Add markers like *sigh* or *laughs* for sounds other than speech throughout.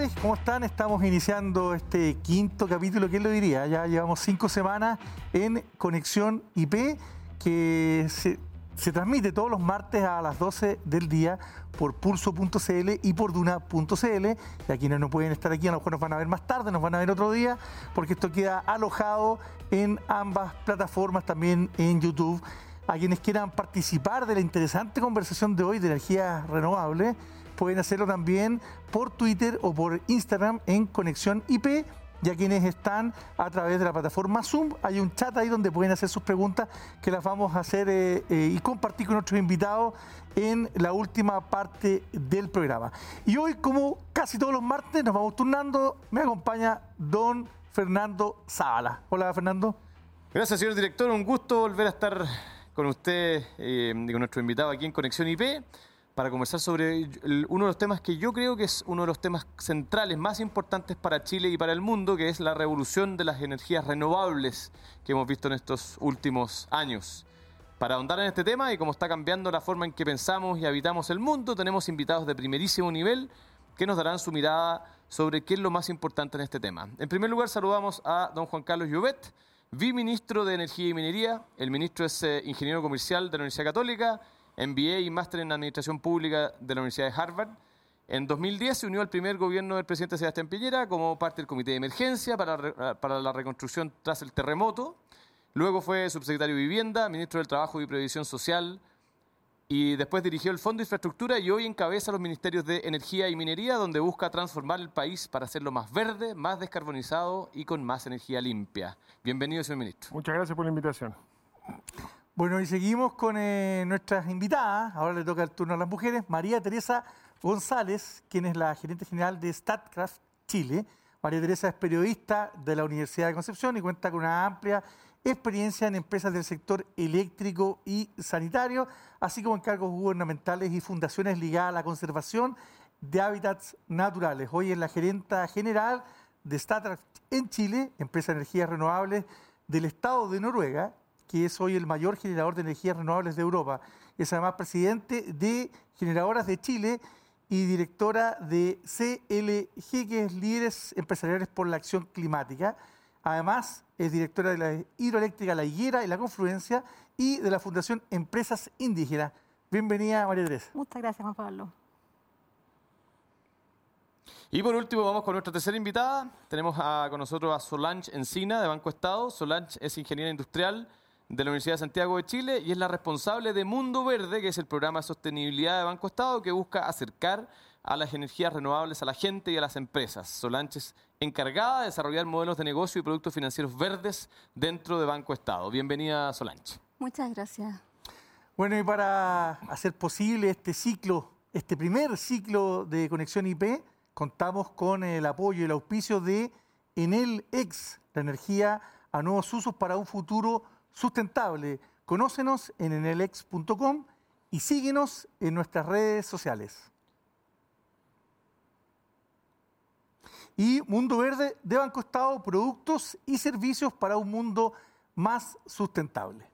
tardes, ¿cómo están? Estamos iniciando este quinto capítulo, ¿quién lo diría? Ya llevamos cinco semanas en Conexión IP, que se, se transmite todos los martes a las 12 del día por pulso.cl y por duna.cl. Y a quienes no pueden estar aquí, a lo mejor nos van a ver más tarde, nos van a ver otro día, porque esto queda alojado en ambas plataformas, también en YouTube. A quienes quieran participar de la interesante conversación de hoy de energía renovable, pueden hacerlo también por Twitter o por Instagram en Conexión IP. Y a quienes están a través de la plataforma Zoom, hay un chat ahí donde pueden hacer sus preguntas que las vamos a hacer eh, eh, y compartir con nuestros invitados en la última parte del programa. Y hoy, como casi todos los martes, nos vamos turnando. Me acompaña don Fernando Zavala. Hola, Fernando. Gracias, señor director. Un gusto volver a estar con usted eh, y con nuestro invitado aquí en Conexión IP para conversar sobre uno de los temas que yo creo que es uno de los temas centrales más importantes para Chile y para el mundo, que es la revolución de las energías renovables que hemos visto en estos últimos años. Para ahondar en este tema y cómo está cambiando la forma en que pensamos y habitamos el mundo, tenemos invitados de primerísimo nivel que nos darán su mirada sobre qué es lo más importante en este tema. En primer lugar, saludamos a don Juan Carlos Llobet, viceministro de Energía y Minería. El ministro es eh, ingeniero comercial de la Universidad Católica MBA y máster en Administración Pública de la Universidad de Harvard. En 2010 se unió al primer gobierno del presidente Sebastián Piñera como parte del Comité de Emergencia para, para la reconstrucción tras el terremoto. Luego fue subsecretario de Vivienda, ministro del Trabajo y Previsión Social, y después dirigió el Fondo de Infraestructura y hoy encabeza los ministerios de Energía y Minería, donde busca transformar el país para hacerlo más verde, más descarbonizado y con más energía limpia. Bienvenido, señor ministro. Muchas gracias por la invitación. Bueno, y seguimos con eh, nuestras invitadas. Ahora le toca el turno a las mujeres. María Teresa González, quien es la gerente general de StatCraft Chile. María Teresa es periodista de la Universidad de Concepción y cuenta con una amplia experiencia en empresas del sector eléctrico y sanitario, así como en cargos gubernamentales y fundaciones ligadas a la conservación de hábitats naturales. Hoy es la gerenta general de StatCraft en Chile, empresa de energías renovables del Estado de Noruega, que es hoy el mayor generador de energías renovables de Europa. Es además presidente de Generadoras de Chile y directora de CLG, que es Líderes Empresariales por la Acción Climática. Además, es directora de la hidroeléctrica La Higuera y La Confluencia y de la Fundación Empresas Indígenas. Bienvenida, María Teresa. Muchas gracias, Juan Pablo. Y por último, vamos con nuestra tercera invitada. Tenemos con nosotros a Solange Encina, de Banco Estado. Solange es ingeniera industrial de la Universidad de Santiago de Chile y es la responsable de Mundo Verde, que es el programa de sostenibilidad de Banco Estado que busca acercar a las energías renovables a la gente y a las empresas. Solange es encargada de desarrollar modelos de negocio y productos financieros verdes dentro de Banco Estado. Bienvenida, Solange. Muchas gracias. Bueno, y para hacer posible este ciclo, este primer ciclo de conexión IP, contamos con el apoyo y el auspicio de Enel X, la energía a nuevos usos para un futuro sustentable. Conócenos en enelex.com y síguenos en nuestras redes sociales. Y Mundo Verde de Banco Estado, productos y servicios para un mundo más sustentable.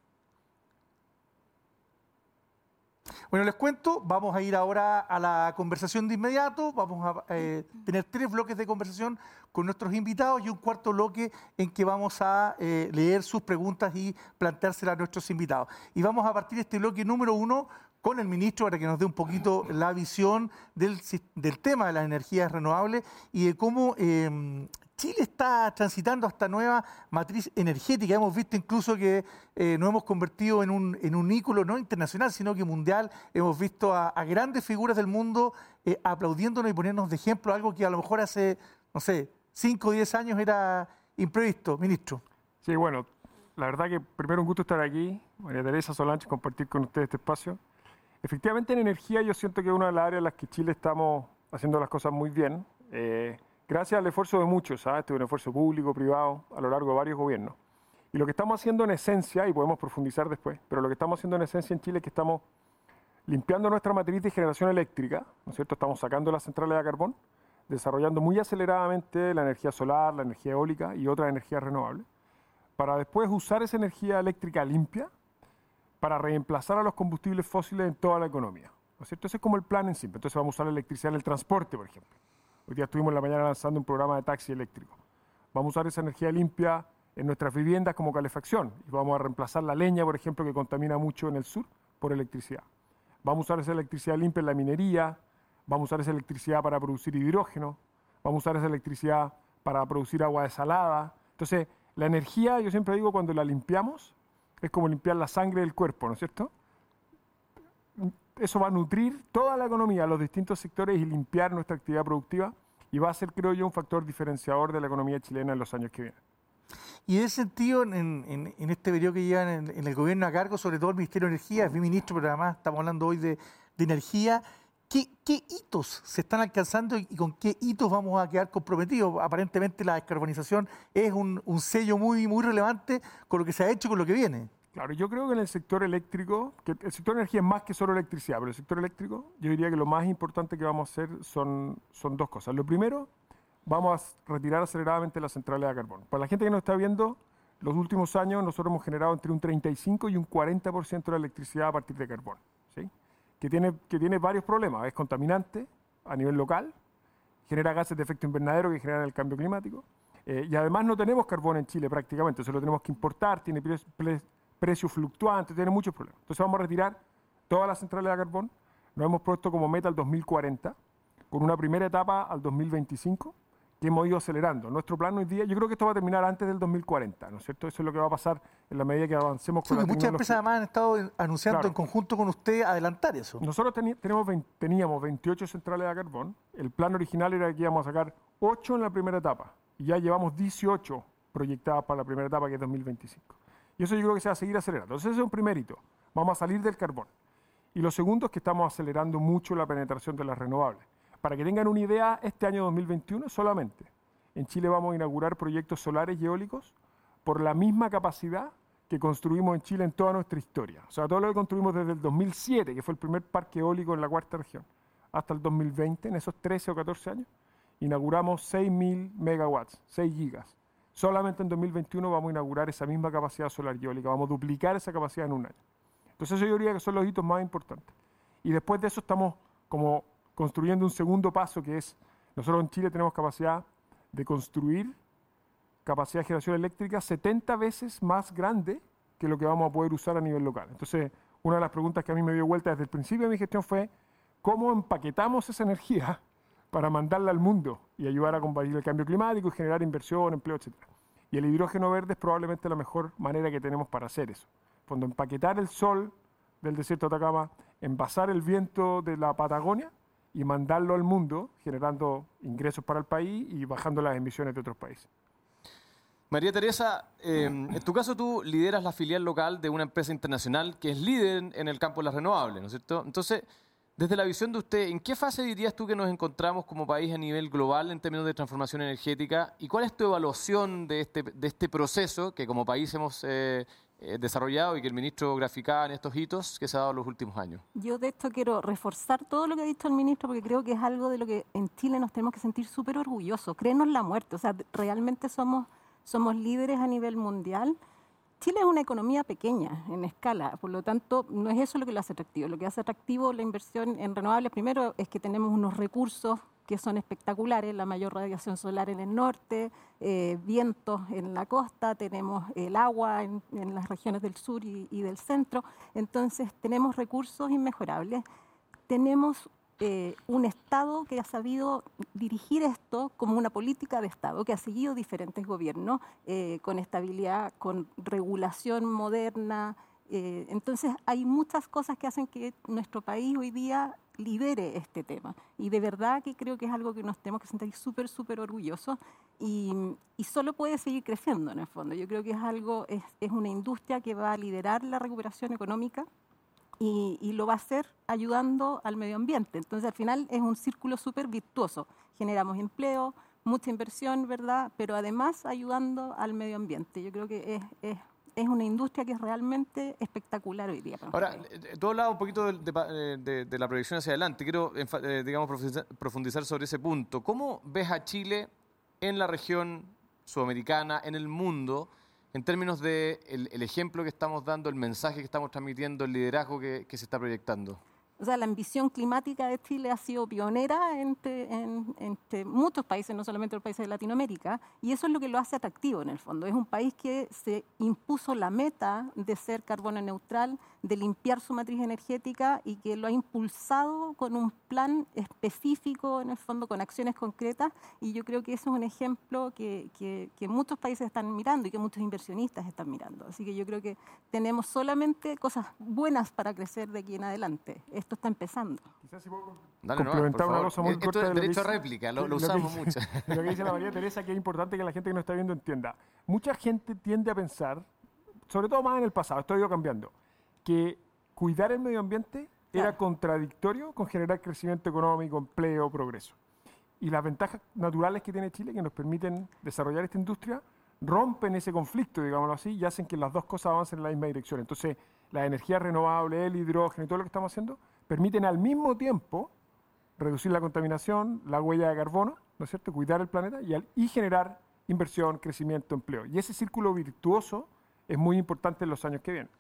Bueno, les cuento, vamos a ir ahora a la conversación de inmediato, vamos a eh, tener tres bloques de conversación con nuestros invitados y un cuarto bloque en que vamos a eh, leer sus preguntas y planteárselas a nuestros invitados. Y vamos a partir este bloque número uno con el ministro para que nos dé un poquito la visión del, tema de las energías renovables y de cómo em, Chile está transitando esta nueva matriz energética. Hemos visto incluso que eh, nos hemos convertido en un, en un ícono no internacional, sino que mundial. Hemos visto a, grandes figuras del mundo eh, aplaudiéndonos y poniéndonos de ejemplo, algo que a lo mejor hace, no sé, 5 o 10 años era imprevisto, ministro. Sí, bueno, la verdad que primero un gusto estar aquí, María Teresa Solange, compartir con ustedes este espacio. Efectivamente, en energía yo siento que es una de las áreas en las que Chile estamos haciendo las cosas muy bien. Eh, gracias al esfuerzo de muchos, ¿sabes? Este es un esfuerzo público, privado, a lo largo de varios gobiernos. Y lo que estamos haciendo en esencia, y podemos profundizar después, pero lo que estamos haciendo en esencia en Chile es que estamos limpiando nuestra matriz de generación eléctrica, ¿no es cierto? Estamos sacando las centrales de carbón, desarrollando muy aceleradamente la energía solar, la energía eólica y otras energías renovables, para después usar esa energía eléctrica limpia para reemplazar a los combustibles fósiles en toda la economía. ¿no es cierto? Ese es como el plan en sí. Entonces vamos a usar la electricidad en el transporte, por ejemplo Hoy día estuvimos en la mañana lanzando un programa de taxi eléctrico. Vamos a usar esa energía limpia en nuestras viviendas como calefacción y vamos a reemplazar la leña, por ejemplo, que contamina mucho en el sur, por electricidad. Vamos a usar esa electricidad limpia en la minería, vamos a usar esa electricidad para producir hidrógeno, vamos a usar esa electricidad para producir agua desalada. Entonces, la energía, yo siempre digo, cuando la limpiamos, es como limpiar la sangre del cuerpo, ¿no es cierto? Eso va a nutrir toda la economía, los distintos sectores y limpiar nuestra actividad productiva y va a ser, creo yo, un factor diferenciador de la economía chilena en los años que vienen. Y en ese sentido, en, este periodo que llevan en, el gobierno a cargo, sobre todo el Ministerio de Energía, es mi ministro, pero además estamos hablando hoy de, energía, ¿qué, hitos se están alcanzando y con qué hitos vamos a quedar comprometidos? Aparentemente la descarbonización es un, sello muy, muy relevante con lo que se ha hecho y con lo que viene. Claro, yo creo que en el sector eléctrico, que el sector de energía es más que solo electricidad, pero el sector eléctrico, yo diría que lo más importante que vamos a hacer son, son dos cosas. Lo primero, vamos a retirar aceleradamente las centrales de carbón. Para la gente que nos está viendo, los últimos años nosotros hemos generado entre un 35 y un 40% de la electricidad a partir de carbón, ¿sí? que, tiene, que tiene varios problemas. Es contaminante a nivel local, genera gases de efecto invernadero que generan el cambio climático, eh, y además no tenemos carbón en Chile prácticamente, se lo tenemos que importar, tiene precio fluctuante, tiene muchos problemas. Entonces vamos a retirar todas las centrales de carbón, nos hemos puesto como meta al 2040, con una primera etapa al 2025, que hemos ido acelerando. Nuestro plan hoy día, yo creo que esto va a terminar antes del 2040, ¿no es cierto? Eso es lo que va a pasar en la medida que avancemos con la Muchas empresas además han estado anunciando en conjunto con usted adelantar eso. Nosotros tenemos teníamos 28 centrales de carbón, el plan original era que íbamos a sacar 8 en la primera etapa, y ya llevamos 18 proyectadas para la primera etapa, que es 2025. Y eso yo creo que se va a seguir acelerando. Entonces ese es un primer hito. Vamos a salir del carbón. Y lo segundo es que estamos acelerando mucho la penetración de las renovables. Para que tengan una idea, este año 2021 solamente en Chile vamos a inaugurar proyectos solares y eólicos por la misma capacidad que construimos en Chile en toda nuestra historia. O sea, todo lo que construimos desde el 2007, que fue el primer parque eólico en la cuarta región, hasta el 2020, en esos 13 o 14 años, inauguramos 6.000 megawatts, 6 gigas. Solamente en 2021 vamos a inaugurar esa misma capacidad solar y eólica, vamos a duplicar esa capacidad en un año. Entonces yo diría que son los hitos más importantes. Y después de eso estamos como construyendo un segundo paso que es, nosotros en Chile tenemos capacidad de construir capacidad de generación eléctrica 70 veces más grande que lo que vamos a poder usar a nivel local. Entonces, una de las preguntas que a mí me dio vuelta desde el principio de mi gestión fue, ¿cómo empaquetamos esa energía para mandarla al mundo y ayudar a combatir el cambio climático y generar inversión, empleo, etc. Y el hidrógeno verde es probablemente la mejor manera que tenemos para hacer eso. Cuando empaquetar el sol del desierto de Atacama, envasar el viento de la Patagonia y mandarlo al mundo, generando ingresos para el país y bajando las emisiones de otros países. María Teresa, eh, en tu caso tú lideras la filial local de una empresa internacional que es líder en el campo de las renovables, ¿no es cierto? Entonces, desde la visión de usted, ¿en qué fase dirías tú que nos encontramos como país a nivel global en términos de transformación energética? ¿Y cuál es tu evaluación de este, de este proceso que como país hemos eh, eh, desarrollado y que el ministro graficaba en estos hitos que se ha dado en los últimos años? Yo de esto quiero reforzar todo lo que ha dicho el ministro porque creo que es algo de lo que en Chile nos tenemos que sentir súper orgullosos. Créenos la muerte, o sea, realmente somos, somos líderes a nivel mundial Chile es una economía pequeña en escala, por lo tanto no es eso lo que lo hace atractivo. Lo que hace atractivo la inversión en renovables primero es que tenemos unos recursos que son espectaculares, la mayor radiación solar en el norte, eh, vientos en la costa, tenemos el agua en, las regiones del sur y, y, del centro, entonces tenemos recursos inmejorables. Tenemos eh, un Estado que ha sabido dirigir esto como una política de Estado, que ha seguido diferentes gobiernos eh, con estabilidad, con regulación moderna. Eh, entonces hay muchas cosas que hacen que nuestro país hoy día lidere este tema. Y de verdad que creo que es algo que nos tenemos que sentir súper, súper orgullosos y, y, solo puede seguir creciendo en el fondo. Yo creo que es algo, es, es una industria que va a liderar la recuperación económica y, lo va a hacer ayudando al medio ambiente. Entonces, al final es un círculo súper virtuoso. Generamos empleo, mucha inversión, ¿verdad? Pero además ayudando al medio ambiente. Yo creo que es, es, es una industria que es realmente espectacular hoy día. Ahora, eh, tú hablabas un poquito de, de, de, la proyección hacia adelante. Quiero, eh, digamos, profundizar sobre ese punto. ¿Cómo ves a Chile en la región sudamericana, en el mundo? En términos de el, ejemplo que estamos dando, el mensaje que estamos transmitiendo, el liderazgo que, se está proyectando? O sea, la ambición climática de Chile ha sido pionera entre, entre muchos países, no solamente los países de Latinoamérica, y eso es lo que lo hace atractivo en el fondo. Es un país que se impuso la meta de ser carbono neutral, de limpiar su matriz energética y que lo ha impulsado con un plan específico, en el fondo, con acciones concretas. Y yo creo que eso es un ejemplo que, que, muchos países están mirando y que muchos inversionistas están mirando. Así que yo creo que tenemos solamente cosas buenas para crecer de aquí en adelante. Esto está empezando. Quizás si puedo complementar una cosa muy Esto corta. Es derecho a réplica, lo, usamos mucho. *laughs* Lo que dice la María Teresa, que es importante que la gente que nos está viendo entienda. Mucha gente tiende a pensar, sobre todo más en el pasado, esto ha ido cambiando, que cuidar el medio ambiente era contradictorio con generar crecimiento económico, empleo, progreso. Y las ventajas naturales que tiene Chile, que nos permiten desarrollar esta industria, rompen ese conflicto, digámoslo así, y hacen que las dos cosas avancen en la misma dirección. Entonces, la energía renovable, el hidrógeno y todo lo que estamos haciendo, permiten al mismo tiempo reducir la contaminación, la huella de carbono, ¿no es cierto?, cuidar el planeta y, y generar inversión, crecimiento, empleo. Y ese círculo virtuoso es muy importante en los años que vienen.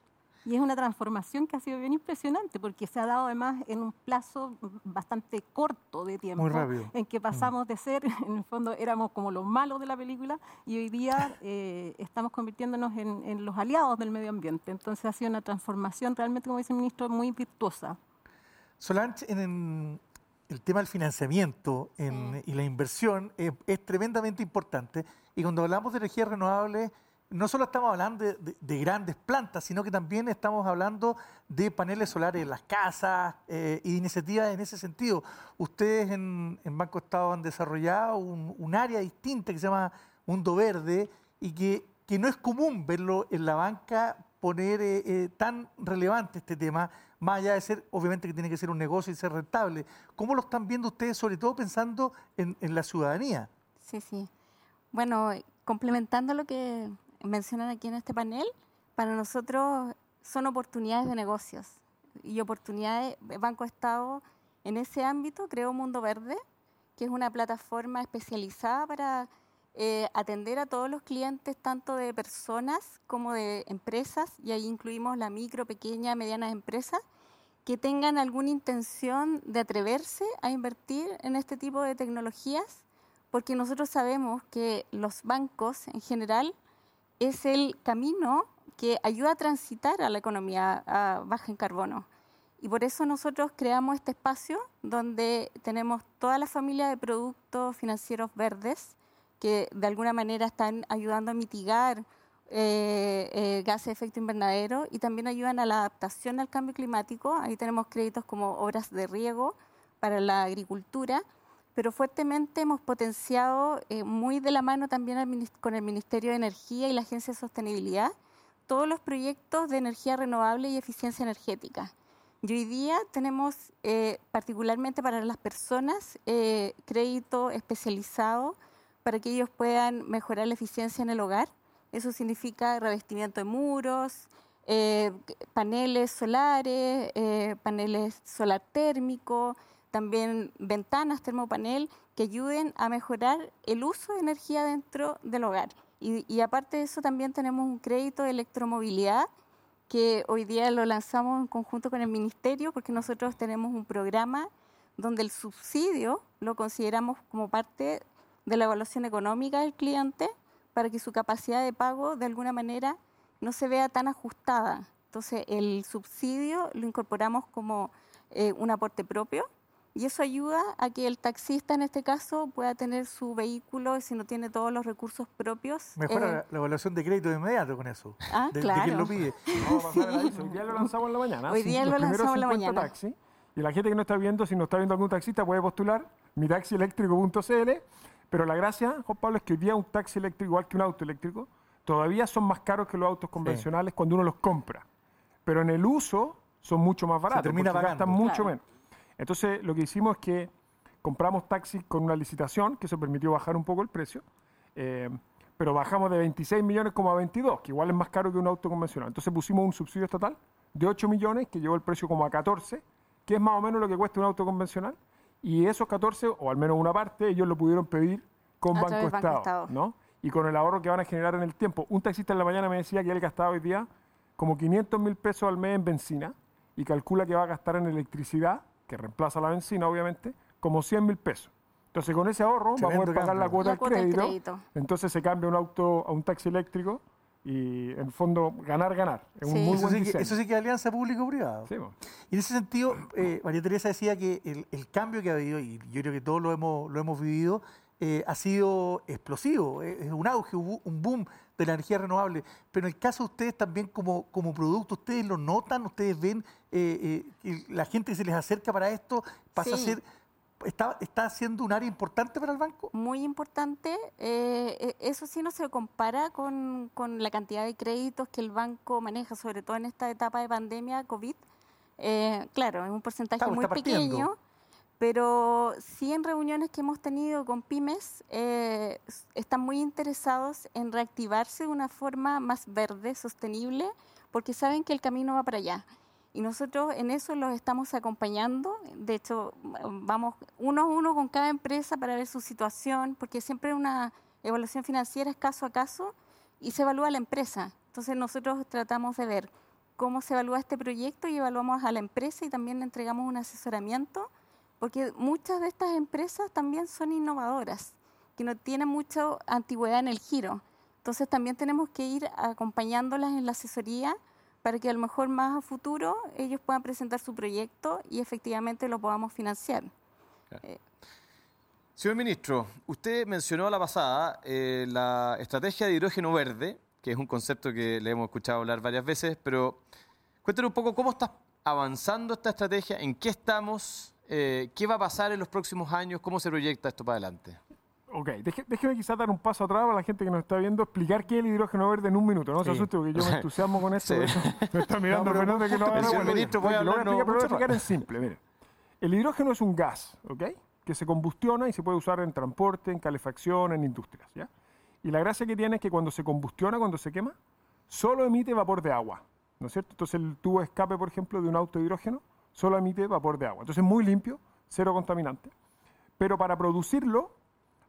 Y es una transformación que ha sido bien impresionante porque se ha dado además en un plazo bastante corto de tiempo. Muy rápido. En que pasamos de ser, en el fondo éramos como los malos de la película y hoy día eh, estamos convirtiéndonos en, los aliados del medio ambiente. Entonces ha sido una transformación realmente, como dice el ministro, muy virtuosa. Solange, en, el tema del financiamiento y la inversión es, es tremendamente importante. Y cuando hablamos de energías renovables no solo estamos hablando de, grandes plantas, sino que también estamos hablando de paneles solares en las casas eh, y de iniciativas en ese sentido. Ustedes en, Banco Estado han desarrollado un, área distinta que se llama Mundo Verde y que, que no es común verlo en la banca poner eh, eh, tan relevante este tema, más allá de ser, obviamente que tiene que ser un negocio y ser rentable. ¿Cómo lo están viendo ustedes, sobre todo pensando en, en la ciudadanía? Sí, sí. Bueno, complementando lo que mencionan aquí en este panel, para nosotros son oportunidades de negocios y oportunidades, Banco Estado en ese ámbito creó Mundo Verde, que es una plataforma especializada para eh, atender a todos los clientes, tanto de personas como de empresas, y ahí incluimos la micro, pequeña, medianas empresas, que tengan alguna intención de atreverse a invertir en este tipo de tecnologías, porque nosotros sabemos que los bancos en general es el camino que ayuda a transitar a la economía baja en carbono. Y por eso nosotros creamos este espacio donde tenemos toda la familia de productos financieros verdes que de alguna manera están ayudando a mitigar eh, eh, gases de efecto invernadero y también ayudan a la adaptación al cambio climático. Ahí tenemos créditos como obras de riego para la agricultura pero fuertemente hemos potenciado eh, muy de la mano también con el Ministerio de Energía y la Agencia de Sostenibilidad todos los proyectos de energía renovable y eficiencia energética. Y hoy día tenemos, eh, particularmente para las personas, eh, crédito especializado para que ellos puedan mejorar la eficiencia en el hogar. Eso significa revestimiento de muros, paneles solares, paneles solar térmico, también ventanas, termopanel, que ayuden a mejorar el uso de energía dentro del hogar. Y, aparte de eso, también tenemos un crédito de electromovilidad que hoy día lo lanzamos en conjunto con el Ministerio, porque nosotros tenemos un programa donde el subsidio lo consideramos como parte de la evaluación económica del cliente para que su capacidad de pago de alguna manera no se vea tan ajustada. Entonces, el subsidio lo incorporamos como eh, un aporte propio y eso ayuda a que el taxista, en este caso, pueda tener su vehículo si no tiene todos los recursos propios. Mejora eh, la evaluación de crédito de inmediato con eso. Ah, claro. De quién lo pide. *laughs* Hoy día lo lanzamos en la mañana. Hoy día lo lanzamos en la mañana. Taxi, y la gente que no está viendo, si no está viendo algún taxista, puede postular mitaxieléctrico.cl. Pero la gracia, Juan Pablo, es que hoy día un taxi eléctrico, igual que un auto eléctrico, todavía son más caros que los autos convencionales cuando uno los compra. Pero en el uso son mucho más baratos. Se termina pagando. Gastan mucho menos. Entonces, lo que hicimos es que compramos taxis con una licitación, que eso permitió bajar un poco el precio, eh, pero bajamos de 26 millones como a 22, que igual es más caro que un auto convencional. Entonces pusimos un subsidio estatal de 8 millones, que llevó el precio como a 14, que es más o menos lo que cuesta un auto convencional, y esos 14, o al menos una parte, ellos lo pudieron pedir con Banco, Estado, ¿no? Y con el ahorro que van a generar en el tiempo. Un taxista en la mañana me decía que él gastaba hoy día como 500 mil pesos al mes en benzina, y calcula que va a gastar en electricidad, que reemplaza la benzina obviamente, como 100 mil pesos. Entonces con ese ahorro va a poder pagar la cambio. cuota, La del cuota del crédito, crédito. entonces se cambia un auto a un taxi eléctrico y en el fondo ganar, ganar. Es un Sí. muy Eso buen sí, que, eso sí que es alianza público-privada. Sí, po. Y en ese sentido, eh, María Teresa decía que el, el cambio que ha habido, y yo creo que todos lo hemos, lo hemos vivido, eh, ha sido explosivo, eh, es un auge, un un boom de la energía renovable. Pero en el caso de ustedes también como, como producto, ¿ustedes lo notan? ¿Ustedes ven eh, eh, la gente se les acerca para esto pasa a ser, está, está siendo un área importante para el banco? muy importante. eh, eh, eso sí no se compara con, con la cantidad de créditos que el banco maneja, sobre todo en esta etapa de pandemia COVID. Eh, claro, es un porcentaje Claro, muy pequeño, pero sí en reuniones que hemos tenido con pymes eh, están muy interesados en reactivarse de una forma más verde, sostenible, porque saben que el camino va para allá. Y nosotros en eso los estamos acompañando. De hecho, vamos uno a uno con cada empresa para ver su situación, porque siempre una evaluación financiera es caso a caso y se evalúa la empresa. Entonces nosotros tratamos de ver cómo se evalúa este proyecto y evaluamos a la empresa y también le entregamos un asesoramiento, porque muchas de estas empresas también son innovadoras, que no tienen mucha antigüedad en el giro. Entonces también tenemos que ir acompañándolas en la asesoría para que a lo mejor más a futuro ellos puedan presentar su proyecto y efectivamente lo podamos financiar. Señor ministro, usted mencionó a la pasada eh, la estrategia de hidrógeno verde, que es un concepto que le hemos escuchado hablar varias veces, pero cuéntenos un poco cómo está avanzando esta estrategia, en qué estamos, eh, qué va a pasar en los próximos años, cómo se proyecta esto para adelante. Ok, déjeme quizás dar un paso atrás para la gente que nos está viendo, explicar qué es el hidrógeno verde en un minuto. No se asuste porque yo me entusiasmo con esto. Sí. *laughs* Me está mirando pero Fernando que no haga bueno, ministro lo voy a explicar, pero lo voy a explicar más. en simple. Mire, el hidrógeno es un gas, ¿ok? Que se combustiona y se puede usar en transporte, en calefacción, en industrias, ¿ya? Y la gracia que tiene es que cuando se combustiona, cuando se quema, solo emite vapor de agua, ¿no es cierto? Entonces el tubo de escape, por ejemplo, de un auto de hidrógeno, solo emite vapor de agua. Entonces es muy limpio, cero contaminante. Pero para producirlo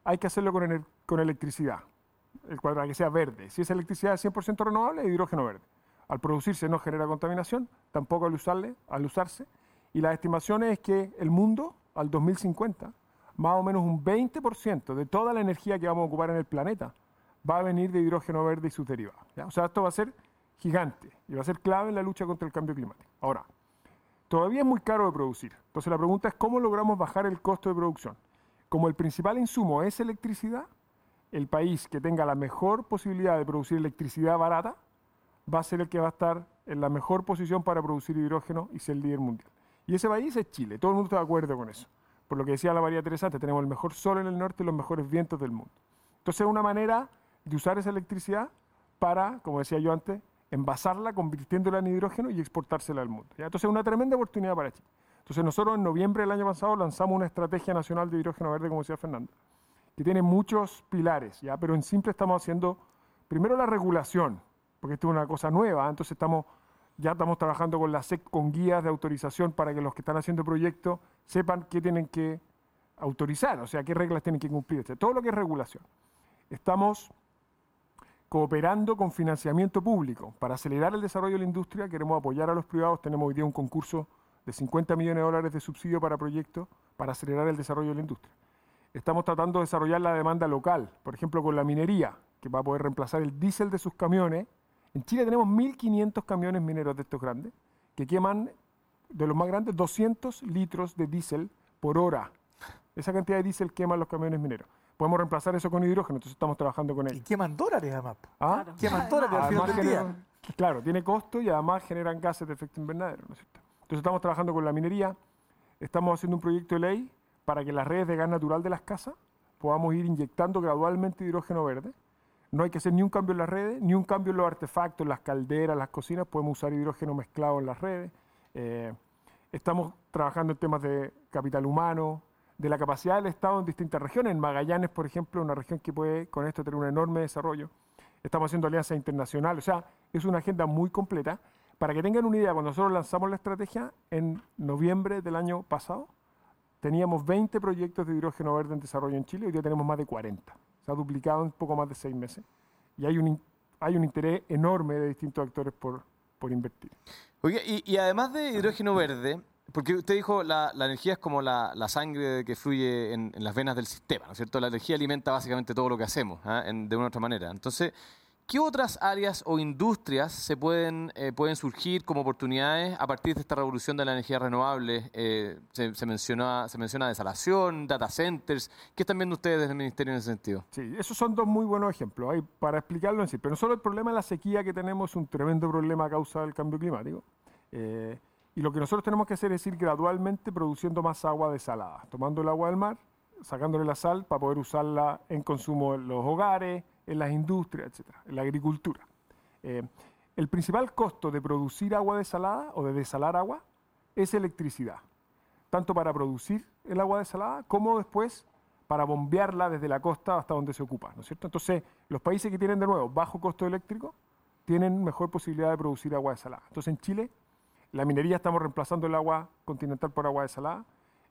hay que hacerlo con, con electricidad, el para que sea verde. Si es electricidad 100% renovable, es hidrógeno verde. Al producirse no genera contaminación, tampoco al, usarle, al usarse. Y las estimaciones es que el mundo, al 2050, más o menos un 20% de toda la energía que vamos a ocupar en el planeta va a venir de hidrógeno verde y sus derivados. O sea, esto va a ser gigante y va a ser clave en la lucha contra el cambio climático. Ahora, todavía es muy caro de producir. Entonces la pregunta es cómo logramos bajar el costo de producción. Como el principal insumo es electricidad, el país que tenga la mejor posibilidad de producir electricidad barata va a ser el que va a estar en la mejor posición para producir hidrógeno y ser líder mundial. Y ese país es Chile. Todo el mundo está de acuerdo con eso. Por lo que decía la María Teresa, tenemos el mejor sol en el norte y los mejores vientos del mundo. Entonces es una manera de usar esa electricidad para, como decía yo antes, envasarla, convirtiéndola en hidrógeno y exportársela al mundo. ¿ya? Entonces es una tremenda oportunidad para Chile. Entonces nosotros en noviembre del año pasado lanzamos una estrategia nacional de hidrógeno verde, como decía Fernando, que tiene muchos pilares, ¿ya? pero en simple estamos haciendo primero la regulación, porque esto es una cosa nueva, entonces estamos, ya estamos trabajando con la SEC, con guías de autorización para que los que están haciendo proyectos sepan qué tienen que autorizar, o sea, qué reglas tienen que cumplir, etc. todo lo que es regulación. Estamos cooperando con financiamiento público. Para acelerar el desarrollo de la industria queremos apoyar a los privados. Tenemos hoy día un concurso de 50 millones de dólares de subsidio para proyectos para acelerar el desarrollo de la industria. Estamos tratando de desarrollar la demanda local, por ejemplo, con la minería, que va a poder reemplazar el diésel de sus camiones. En Chile tenemos 1.500 camiones mineros de estos grandes, que queman, de los más grandes, 200 litros de diésel por hora. Esa cantidad de diésel queman los camiones mineros. Podemos reemplazar eso con hidrógeno, entonces estamos trabajando con Y ellos. queman dólares, además. ¿Ah? Claro. Queman dólares al final del día. generan- claro, tiene costo y además generan gases de efecto invernadero, ¿no es cierto? Entonces estamos trabajando con la minería, estamos haciendo un proyecto de ley para que las redes de gas natural de las casas podamos ir inyectando gradualmente hidrógeno verde. No hay que hacer ni un cambio en las redes, ni un cambio en los artefactos, las calderas, las cocinas, podemos usar hidrógeno mezclado en las redes. Eh, estamos trabajando en temas de capital humano, de la capacidad del Estado en distintas regiones. En Magallanes, por ejemplo, una región que puede con esto tener un enorme desarrollo. Estamos haciendo alianzas internacionales, o sea, es una agenda muy completa. Para que tengan una idea, cuando nosotros lanzamos la estrategia en noviembre del año pasado, teníamos 20 proyectos de hidrógeno verde en desarrollo en Chile, hoy día tenemos más de 40. Se ha duplicado en poco más de seis meses. Y hay un, interés enorme de distintos actores por, invertir. Oye, y, además de hidrógeno verde, porque usted dijo la, la energía es como la, sangre que fluye en, las venas del sistema, ¿no es cierto? La energía alimenta básicamente todo lo que hacemos, ¿ah? De una u otra manera. Entonces, ¿qué otras áreas o industrias se pueden, eh, pueden surgir como oportunidades a partir de esta revolución de la energía renovable? Eh, se, se, menciona, se menciona desalación, data centers. ¿Qué están viendo ustedes desde el Ministerio en ese sentido? Sí, esos son dos muy buenos ejemplos. Para explicarlo en sí, pero no solo el problema de la sequía que tenemos, un tremendo problema a causa del cambio climático. Eh, y lo que nosotros tenemos que hacer es ir gradualmente produciendo más agua desalada, tomando el agua del mar, sacándole la sal para poder usarla en consumo en los hogares, en las industrias, etcétera, en la agricultura. Eh, el principal costo de producir agua desalada o de desalar agua es electricidad, tanto para producir el agua desalada como después para bombearla desde la costa hasta donde se ocupa, ¿no es cierto? Entonces, los países que tienen de nuevo bajo costo eléctrico tienen mejor posibilidad de producir agua desalada. Entonces, en Chile, la minería estamos reemplazando el agua continental por agua desalada.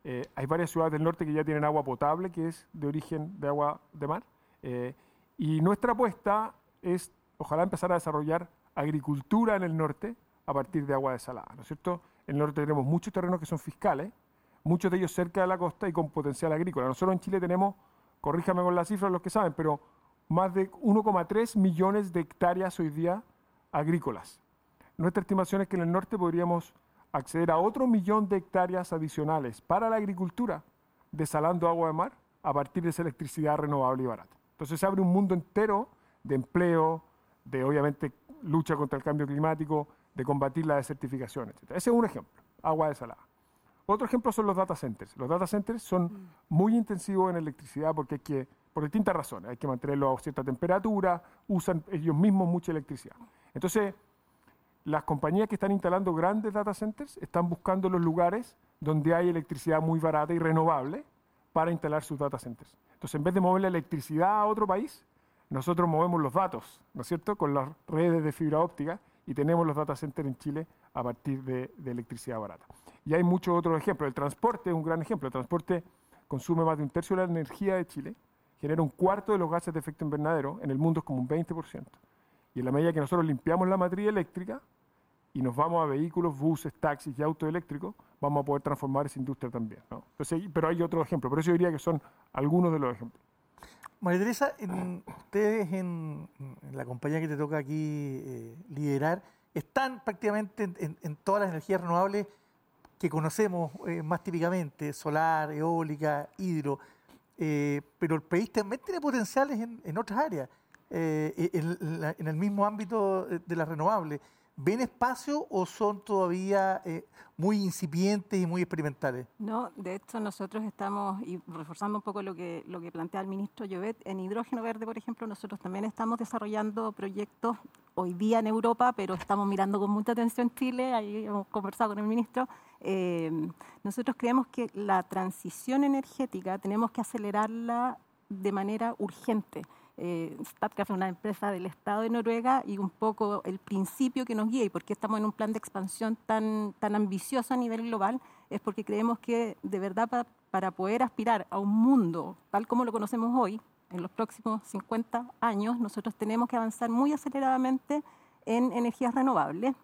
Eh, hay varias ciudades del norte que ya tienen agua potable, que es de origen de agua de mar. Eh, y nuestra apuesta es, ojalá, empezar a desarrollar agricultura en el norte a partir de agua desalada, ¿no es cierto? En el norte tenemos muchos terrenos que son fiscales, muchos de ellos cerca de la costa y con potencial agrícola. Nosotros en Chile tenemos, corríjame con las cifras los que saben, pero más de 1,3 millones de hectáreas hoy día agrícolas. Nuestra estimación es que en el norte podríamos acceder a otro millón de hectáreas adicionales para la agricultura, desalando agua de mar a partir de esa electricidad renovable y barata. Entonces se abre un mundo entero de empleo, de obviamente lucha contra el cambio climático, de combatir la desertificación, etc. Ese es un ejemplo, agua desalada. Otro ejemplo son los data centers. Los data centers son muy intensivos en electricidad porque hay que, por distintas razones, hay que mantenerlo a cierta temperatura, usan ellos mismos mucha electricidad. Entonces, las compañías que están instalando grandes data centers están buscando los lugares donde hay electricidad muy barata y renovable para instalar sus data centers. Entonces, en vez de mover la electricidad a otro país, nosotros movemos los datos, ¿no es cierto?, con las redes de fibra óptica y tenemos los data centers en Chile a partir de, electricidad barata. Y hay muchos otros ejemplos. El transporte es un gran ejemplo. El transporte consume más de un tercio de la energía de Chile, genera un cuarto de los gases de efecto invernadero, en el mundo es como un 20%. Y en la medida que nosotros limpiamos la matriz eléctrica y nos vamos a vehículos, buses, taxis y autos eléctricos, vamos a poder transformar esa industria también. Entonces, pero hay otros ejemplos, pero eso yo diría que son algunos de los ejemplos. María Teresa, ustedes en, la compañía que te toca aquí eh, liderar, están prácticamente en, todas las energías renovables que conocemos eh, más típicamente, solar, eólica, hidro, eh, pero el país también tiene potenciales en, otras áreas, en, el mismo ámbito de las renovables. ¿Ven espacio o son todavía eh, muy incipientes y muy experimentales? No, de hecho nosotros estamos, y reforzando un poco lo que, lo que plantea el ministro Llobet, en hidrógeno verde, por ejemplo, nosotros también estamos desarrollando proyectos hoy día en Europa, pero estamos mirando con mucha atención Chile, ahí hemos conversado con el ministro. Eh, nosotros creemos que la transición energética tenemos que acelerarla de manera urgente. Eh, es una empresa del Estado de Noruega y un poco el principio que nos guía y por qué estamos en un plan de expansión tan, tan ambicioso a nivel global es porque creemos que de verdad pa- para poder aspirar a un mundo tal como lo conocemos hoy, en los próximos 50 años, nosotros tenemos que avanzar muy aceleradamente en energías renovables,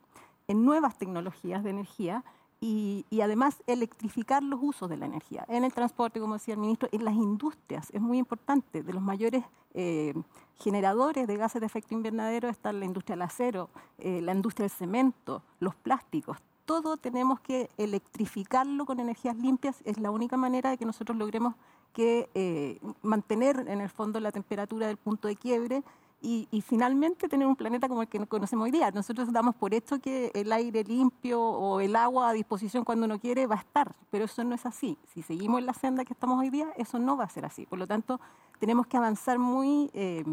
en nuevas tecnologías de energía y, y además electrificar los usos de la energía en el transporte, como decía el ministro, en las industrias. Es muy importante. De los mayores eh, generadores de gases de efecto invernadero está la industria del acero, eh, la industria del cemento, los plásticos. Todo tenemos que electrificarlo con energías limpias. Es la única manera de que nosotros logremos que eh, mantener en el fondo la temperatura del punto de quiebre y, finalmente tener un planeta como el que conocemos hoy día. Nosotros damos por hecho que el aire limpio o el agua a disposición cuando uno quiere va a estar, pero eso no es así. Si seguimos en la senda que estamos hoy día, eso no va a ser así. Por lo tanto, tenemos que avanzar muy, eh,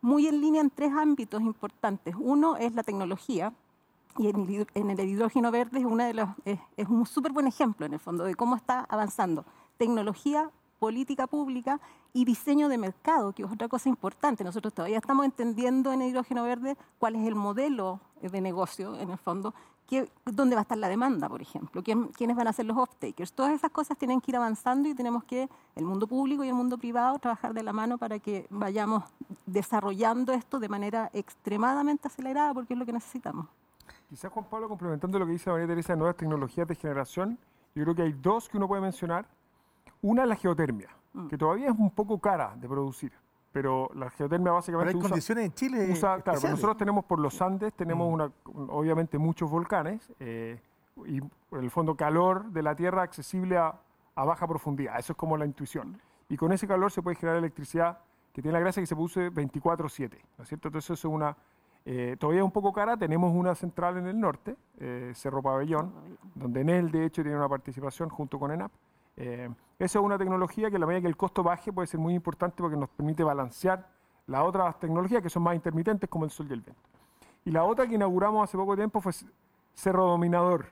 muy en línea en tres ámbitos importantes. Uno es la tecnología, y en el, en el hidrógeno verde es, una de los, es, es un súper buen ejemplo, en el fondo, de cómo está avanzando. Tecnología, política pública y diseño de mercado, que es otra cosa importante. Nosotros todavía estamos entendiendo en el hidrógeno verde cuál es el modelo de negocio, en el fondo, dónde va a estar la demanda, por ejemplo, quién, quiénes van a ser los off-takers. Todas esas cosas tienen que ir avanzando y tenemos que, el mundo público y el mundo privado, trabajar de la mano para que vayamos desarrollando esto de manera extremadamente acelerada, porque es lo que necesitamos. Quizás Juan Pablo, complementando lo que dice María Teresa nuevas tecnologías de generación, yo creo que hay dos que uno puede mencionar. Una es la geotermia, Mm. que todavía es un poco cara de producir, pero la geotermia Pero básicamente hay usa, condiciones en Chile. usa- claro, nosotros tenemos por los Andes, tenemos Mm. una, obviamente muchos volcanes eh, y en el fondo calor de la Tierra accesible a, a baja profundidad. Eso es como la intuición. Y con ese calor se puede generar electricidad que tiene la gracia que se produce 24/7, ¿no es cierto? Entonces eso es una... eh, todavía es un poco cara, tenemos una central en el norte, eh, Cerro Pabellón, donde Enel de hecho tiene una participación junto con ENAP. Eh, esa es una tecnología que a la medida que el costo baje puede ser muy importante porque nos permite balancear las otras tecnologías que son más intermitentes como el sol y el viento. Y la otra que inauguramos hace poco tiempo fue Cerro Dominador,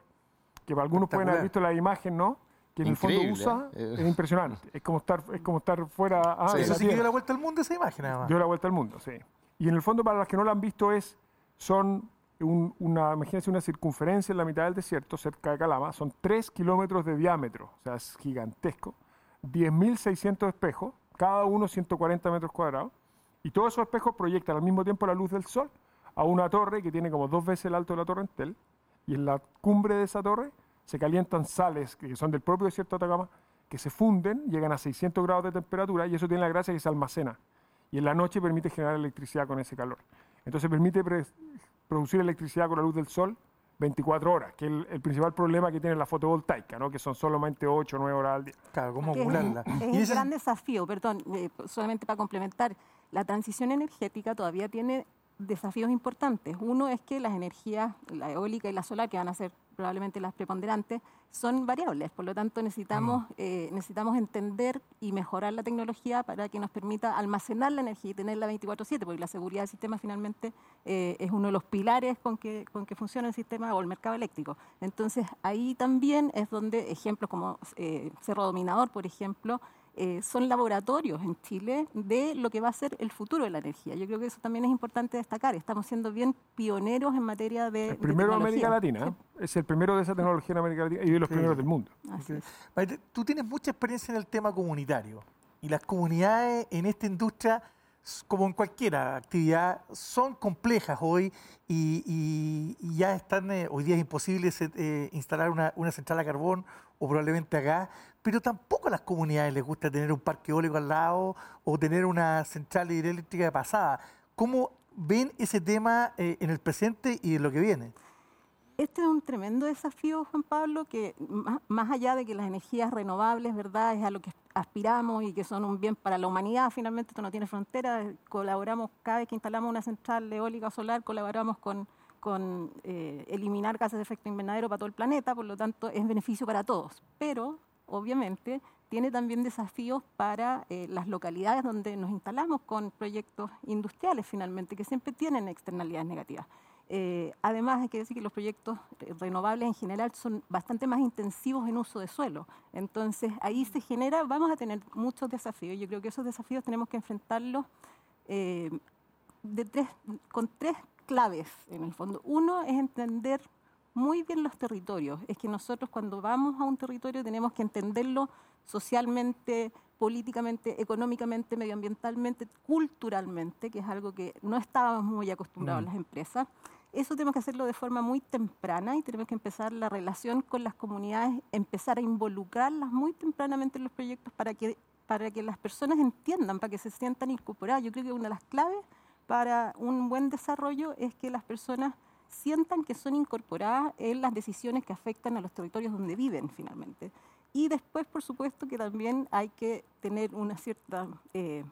que para algunos pueden haber visto la imagen, ¿no? Que en el fondo usa, ¿eh? es impresionante, es como estar, es como estar fuera ah, Sí. Eso sí que dio la vuelta al mundo esa imagen, además. Dio la vuelta al mundo, sí. Y en el fondo, para las que no la han visto, es, son un- una, imagínense una circunferencia en la mitad del desierto, cerca de Calama, son 3 kilómetros de diámetro, o sea, es gigantesco, 10.600 espejos, cada uno 140 metros cuadrados, y todos esos espejos proyectan al mismo tiempo la luz del sol a una torre que tiene como dos veces el alto de la Torre Entel, y en la cumbre de esa torre se calientan sales que son del propio desierto de Atacama, que se funden, llegan a 600 grados de temperatura, y eso tiene la gracia que se almacena y en la noche permite generar electricidad con ese calor. Entonces permite producir electricidad con la luz del sol 24 horas, que es el, el principal problema que tiene la fotovoltaica, ¿no? que son solamente 8 o 9 horas al día. Claro, cómo es, ocularla. es un gran desafío, perdón, eh, solamente para complementar. La transición energética todavía tiene desafíos importantes. Uno es que las energías, la eólica y la solar, que van a ser probablemente las preponderantes, son variables. Por lo tanto, necesitamos, eh, necesitamos entender y mejorar la tecnología para que nos permita almacenar la energía y tenerla 24/7, porque la seguridad del sistema finalmente eh, es uno de los pilares con que, con que funciona el sistema o el mercado eléctrico. Entonces, ahí también es donde ejemplos como eh, Cerro Dominador, por ejemplo, eh, son laboratorios en Chile de lo que va a ser el futuro de la energía. Yo creo que eso también es importante destacar. Estamos siendo bien pioneros en materia de. El primero de América. Latina, ¿eh? es el primero de esa tecnología en América Latina y de los primeros del mundo. Sí, así Tú tienes mucha experiencia en el tema comunitario y las comunidades en esta industria, como en cualquier actividad, son complejas hoy y, y- y ya están, eh, hoy día es imposible eh, instalar una, una central a carbón o probablemente a gas, pero tampoco a las comunidades les gusta tener un parque eólico al lado o tener una central hidroeléctrica de pasada. ¿Cómo ven ese tema eh, en el presente y en lo que viene? Este es un tremendo desafío, Juan Pablo, que más, allá de que las energías renovables, ¿verdad?, es a lo que aspiramos y que son un bien para la humanidad, finalmente esto no tiene fronteras, colaboramos cada vez que instalamos una central eólica o solar, colaboramos con, con eh, eliminar gases de efecto invernadero para todo el planeta, por lo tanto es beneficio para todos. Pero, obviamente, tiene también desafíos para eh, las localidades donde nos instalamos con proyectos industriales, finalmente, que siempre tienen externalidades negativas. Eh, además, hay que decir que los proyectos eh, renovables en general son bastante más intensivos en uso de suelo. Entonces, ahí se genera, vamos a tener muchos desafíos. Yo creo que esos desafíos tenemos que enfrentarlos con tres claves, en el fondo. Uno es entender muy bien los territorios. Es que nosotros cuando vamos a un territorio tenemos que entenderlo socialmente, políticamente, económicamente, medioambientalmente, culturalmente, que es algo que no estábamos muy acostumbrados Mm. las empresas. Eso tenemos que hacerlo de forma muy temprana y tenemos que empezar la relación con las comunidades, empezar a involucrarlas muy tempranamente en los proyectos para que, para que las personas entiendan, para que se sientan incorporadas. Yo creo que una de las claves para un buen desarrollo es que las personas sientan que son incorporadas en las decisiones que afectan a los territorios donde viven finalmente. Y después, por supuesto, que también hay que tener una cierta eh,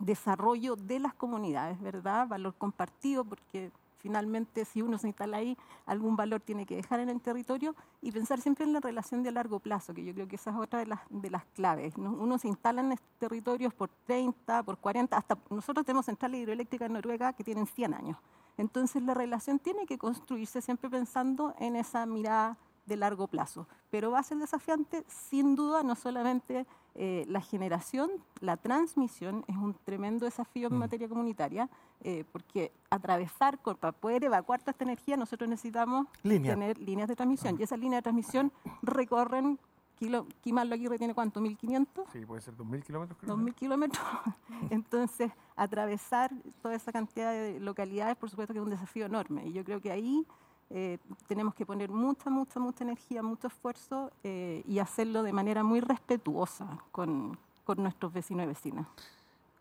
desarrollo de las comunidades, ¿verdad? Valor compartido, porque finalmente si uno se instala ahí, algún valor tiene que dejar en el territorio y pensar siempre en la relación de largo plazo, que yo creo que esa es otra de las, de las claves. ¿no? Uno se instala en estos territorios por 30, por 40, hasta nosotros tenemos centrales hidroeléctricas en Noruega que tienen 100 años. Entonces la relación tiene que construirse siempre pensando en esa mirada de largo plazo. Pero va a ser desafiante, sin duda, no solamente eh, la generación, la transmisión es un tremendo desafío en Mm. materia comunitaria, eh, porque atravesar, para poder evacuar toda esta energía, nosotros necesitamos Línea. tener líneas de transmisión. Y esas líneas de transmisión recorren, kilo, Quimallo Aguirre tiene cuánto, 1500 Sí, puede ser 2.000 kilómetros. creo, 2.000 kilómetros. *laughs* Entonces, atravesar toda esa cantidad de localidades, por supuesto que es un desafío enorme. Y yo creo que ahí eh, tenemos que poner mucha, mucha, mucha energía, mucho esfuerzo eh, y hacerlo de manera muy respetuosa con, con nuestros vecinos y vecinas.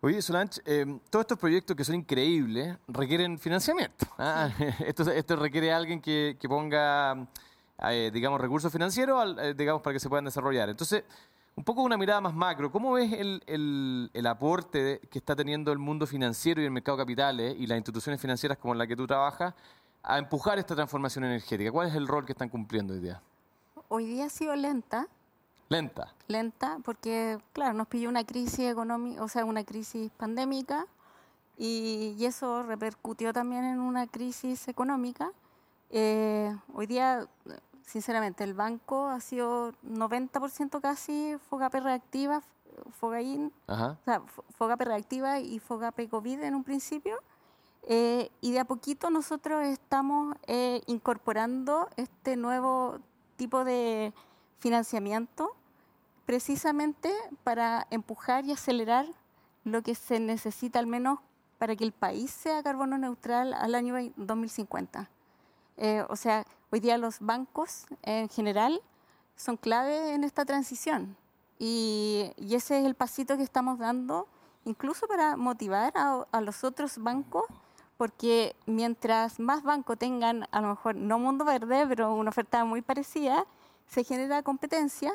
Oye, Solange, eh, todos estos proyectos que son increíbles requieren financiamiento. ¿ah? *laughs* Esto, esto requiere a alguien que, que ponga, eh, digamos, recursos financieros, al- eh, digamos, para que se puedan desarrollar. Entonces, un poco una mirada más macro, ¿cómo ves el, el- el aporte que está teniendo el mundo financiero y el mercado de capitales y las instituciones financieras como en la que tú trabajas a empujar esta transformación energética? ¿Cuál es el rol que están cumpliendo hoy día? Hoy día ha sido lenta, Lenta. lenta, porque, claro, nos pilló una crisis económica, o sea, una crisis pandémica, y, y eso repercutió también en una crisis económica. Eh, hoy día, sinceramente, el banco ha sido 90% casi FOGAPE reactiva, FOGAIN, Ajá. o sea, Fo- FOGAPE reactiva y FOGAPE COVID en un principio. Eh, y de a poquito nosotros estamos eh, incorporando este nuevo tipo de financiamiento precisamente para empujar y acelerar lo que se necesita al menos para que el país sea carbono neutral al año vei- 2050. Eh, o sea, hoy día los bancos en general son clave en esta transición. Y, y ese es el pasito que estamos dando incluso para motivar a, a los otros bancos porque mientras más bancos tengan, a lo mejor no mundo verde, pero una oferta muy parecida, se genera competencia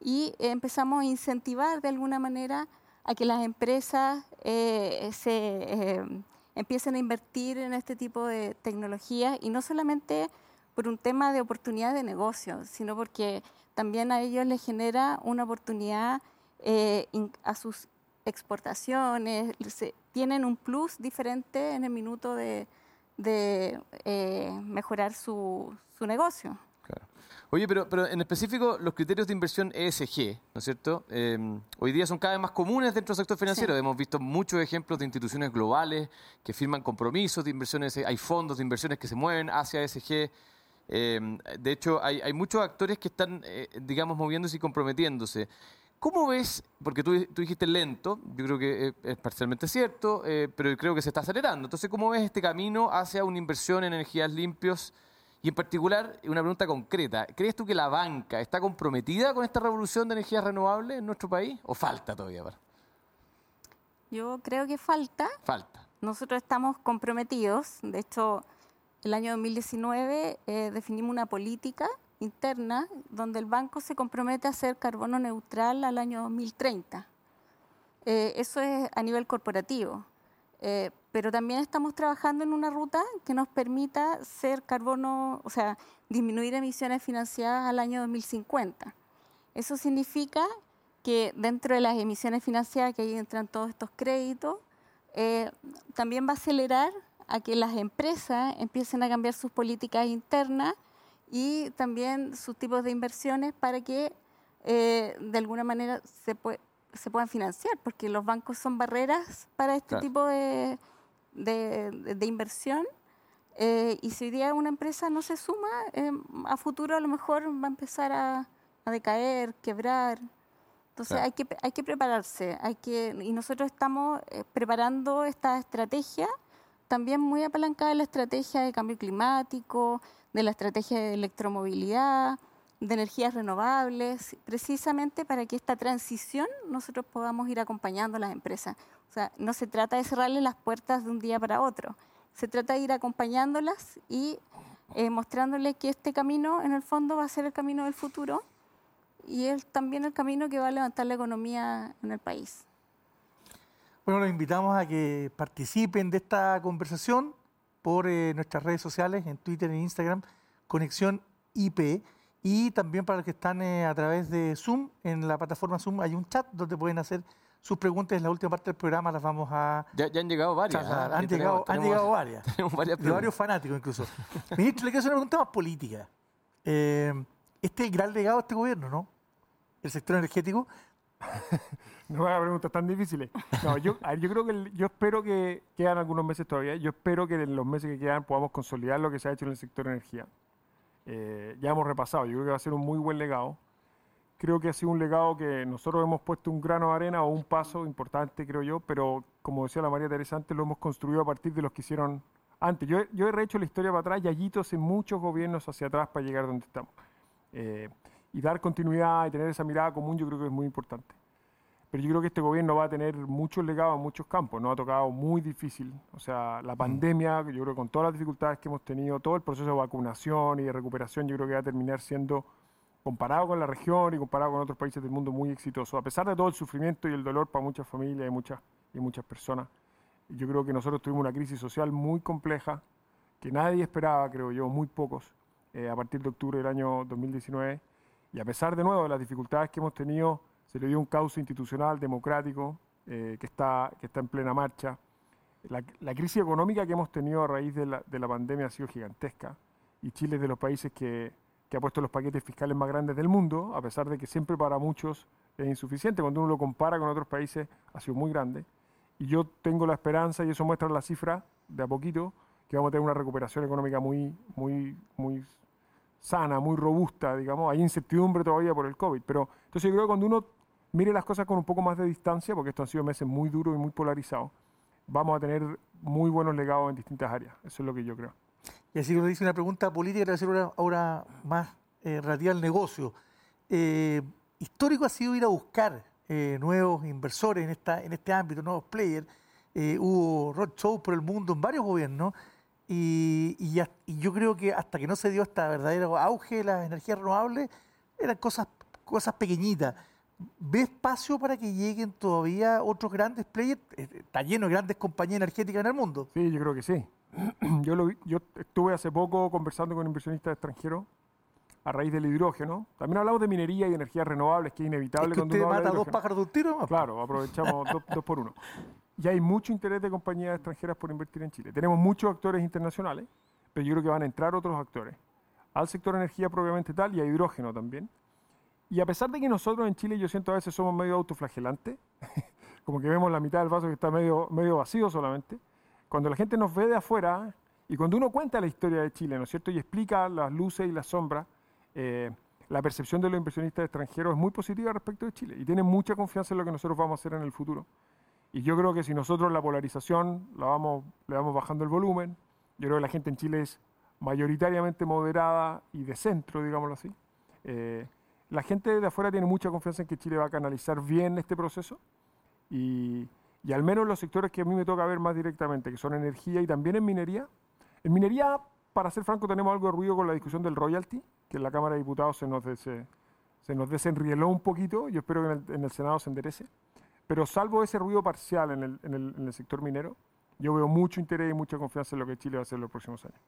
y empezamos a incentivar de alguna manera a que las empresas eh, se eh, empiecen a invertir en este tipo de tecnologías y no solamente por un tema de oportunidad de negocio, sino porque también a ellos les genera una oportunidad eh, in- a sus exportaciones, se- tienen un plus diferente en el minuto de, de, eh, mejorar su, su negocio. Claro. Oye, pero, pero en específico, los criterios de inversión ESG, ¿no es cierto? Eh, hoy día son cada vez más comunes dentro del sector financiero. Sí. Hemos visto muchos ejemplos de instituciones globales que firman compromisos de inversiones, hay fondos de inversiones que se mueven hacia ESG. Eh, de hecho, hay, hay muchos actores que están, eh, digamos, moviéndose y comprometiéndose. ¿Cómo ves? Porque tú, tú dijiste lento, yo creo que eh, es parcialmente cierto, eh, pero creo que se está acelerando. Entonces, ¿cómo ves este camino hacia una inversión en energías limpios? Y en particular, una pregunta concreta, ¿crees tú que la banca está comprometida con esta revolución de energías renovables en nuestro país? ¿O falta todavía? para? Yo creo que falta, Falta. Nosotros estamos comprometidos. De hecho, el año 2019 eh, definimos una política interna donde el banco se compromete a ser carbono neutral al año 2030. Eh, eso es a nivel corporativo. Eh, pero también estamos trabajando en una ruta que nos permita ser carbono, o sea, disminuir emisiones financiadas al año 2050. Eso significa que dentro de las emisiones financiadas que ahí entran todos estos créditos, eh, también va a acelerar a que las empresas empiecen a cambiar sus políticas internas y también sus tipos de inversiones para que eh, de alguna manera se, pue- se puedan financiar, porque los bancos son barreras para este Claro. tipo de, de- de- de inversión. eh, y si hoy día una empresa no se suma, eh, a futuro a lo mejor va a empezar a, a decaer, quebrar. Entonces Claro. hay, que, hay que prepararse, hay que, y nosotros estamos eh, preparando esta estrategia, también muy apalancada en la estrategia de cambio climático, de la estrategia de electromovilidad, de energías renovables, precisamente para que esta transición nosotros podamos ir acompañando a las empresas. O sea, no se trata de cerrarle las puertas de un día para otro, se trata de ir acompañándolas y eh, mostrándoles que este camino en el fondo va a ser el camino del futuro y es también el camino que va a levantar la economía en el país. Bueno, los invitamos a que participen de esta conversación por eh, nuestras redes sociales, en Twitter e Instagram, Conexión IP. Y también para los que están eh, a través de Zoom, en la plataforma Zoom hay un chat donde pueden hacer sus preguntas. En la última parte del programa las vamos a Ya, ya han llegado varias. ¿ah? Han, Ya tenemos- llegado, han tenemos- llegado *laughs* varias. Tenemos varias de varios fanáticos incluso. *laughs* Ministro, le quiero hacer una pregunta más política. Eh, este es el gran legado de este gobierno, ¿no? El sector energético. *laughs* No me hagas preguntas tan difíciles. No, yo, creo que el- yo espero que quedan algunos meses todavía. Yo espero que en los meses que quedan podamos consolidar lo que se ha hecho en el sector energía. Eh, ya hemos repasado. Yo creo que va a ser un muy buen legado. Creo que ha sido un legado que nosotros hemos puesto un grano de arena o un paso importante, creo yo, pero como decía la María Teresa antes, lo hemos construido a partir de los que hicieron antes. Yo, yo he rehecho la historia para atrás y allí en muchos gobiernos hacia atrás para llegar donde estamos. Eh, y dar continuidad y tener esa mirada común yo creo que es muy importante. Pero yo creo que este gobierno va a tener muchos legados en muchos campos. Nos ha tocado muy difícil. O sea, la mm. pandemia, yo creo que con todas las dificultades que hemos tenido, todo el proceso de vacunación y de recuperación, yo creo que va a terminar siendo, comparado con la región y comparado con otros países del mundo, muy exitoso. A pesar de todo el sufrimiento y el dolor para muchas familias y muchas, y muchas personas. Yo creo que nosotros tuvimos una crisis social muy compleja, que nadie esperaba, creo yo, muy pocos, eh, a partir de octubre del año 2019. Y a pesar de nuevo de las dificultades que hemos tenido, se le dio un cauce institucional, democrático, eh, que, está, que está en plena marcha. La, la, crisis económica que hemos tenido a raíz de la, de la, pandemia ha sido gigantesca y Chile es de los países que, que, ha puesto los paquetes fiscales más grandes del mundo, a pesar de que siempre para muchos es insuficiente. Cuando uno lo compara con otros países, ha sido muy grande. Y yo tengo la esperanza, y eso muestra la cifra de a poquito, que vamos a tener una recuperación económica muy, muy, muy sana, muy robusta, digamos. Hay incertidumbre todavía por el COVID, pero entonces yo creo que cuando uno mire las cosas con un poco más de distancia, porque estos han sido meses muy duros y muy polarizados, vamos a tener muy buenos legados en distintas áreas. Eso es lo que yo creo. Y así nos dice una pregunta política, que hacer ahora más eh, relativa al negocio. Eh, histórico ha sido ir a buscar eh, nuevos inversores en, esta, en este ámbito, nuevos players. hubo roadshows por el mundo en varios gobiernos y, y, y, yo creo que hasta que no se dio este verdadero auge de las energías renovables, eran cosas, cosas pequeñitas. ¿Ve espacio para que lleguen todavía otros grandes players? Eh, está lleno de grandes compañías energéticas en el mundo. Sí, yo creo que sí. *clears throat* Yo, lo, yo estuve hace poco conversando con inversionistas extranjeros a raíz del hidrógeno. También hablamos de minería y energías renovables, que es inevitable. Es que usted mata dos pájaros de un tiro. Claro, aprovechamos dos, por uno. *laughs* Y hay mucho interés de compañías extranjeras por invertir en Chile. Tenemos muchos actores internacionales, pero yo creo que van a entrar otros actores al sector energía propiamente tal y a hidrógeno también. Y a pesar de que nosotros en Chile yo siento a veces somos medio autoflagelantes, *laughs* como que vemos la mitad del vaso que está medio, medio vacío solamente, cuando la gente nos ve de afuera y cuando uno cuenta la historia de Chile, ¿no es cierto? Y explica las luces y las sombras, eh, la percepción de los inversionistas extranjeros es muy positiva respecto de Chile y tienen mucha confianza en lo que nosotros vamos a hacer en el futuro. Y yo creo que si nosotros la polarización la vamos, le vamos bajando el volumen, yo creo que la gente en Chile es mayoritariamente moderada y de centro, digámoslo así. Eh, la gente de afuera tiene mucha confianza en que Chile va a canalizar bien este proceso y, y al menos los sectores que a mí me toca ver más directamente, que son energía y también en minería. En minería, para ser franco, tenemos algo de ruido con la discusión del royalty, que en la Cámara de Diputados se nos, se nos desenrieló un poquito, yo espero que en el, en el, Senado se enderece, pero salvo ese ruido parcial en el, en, el, en el sector minero, yo veo mucho interés y mucha confianza en lo que Chile va a hacer en los próximos años.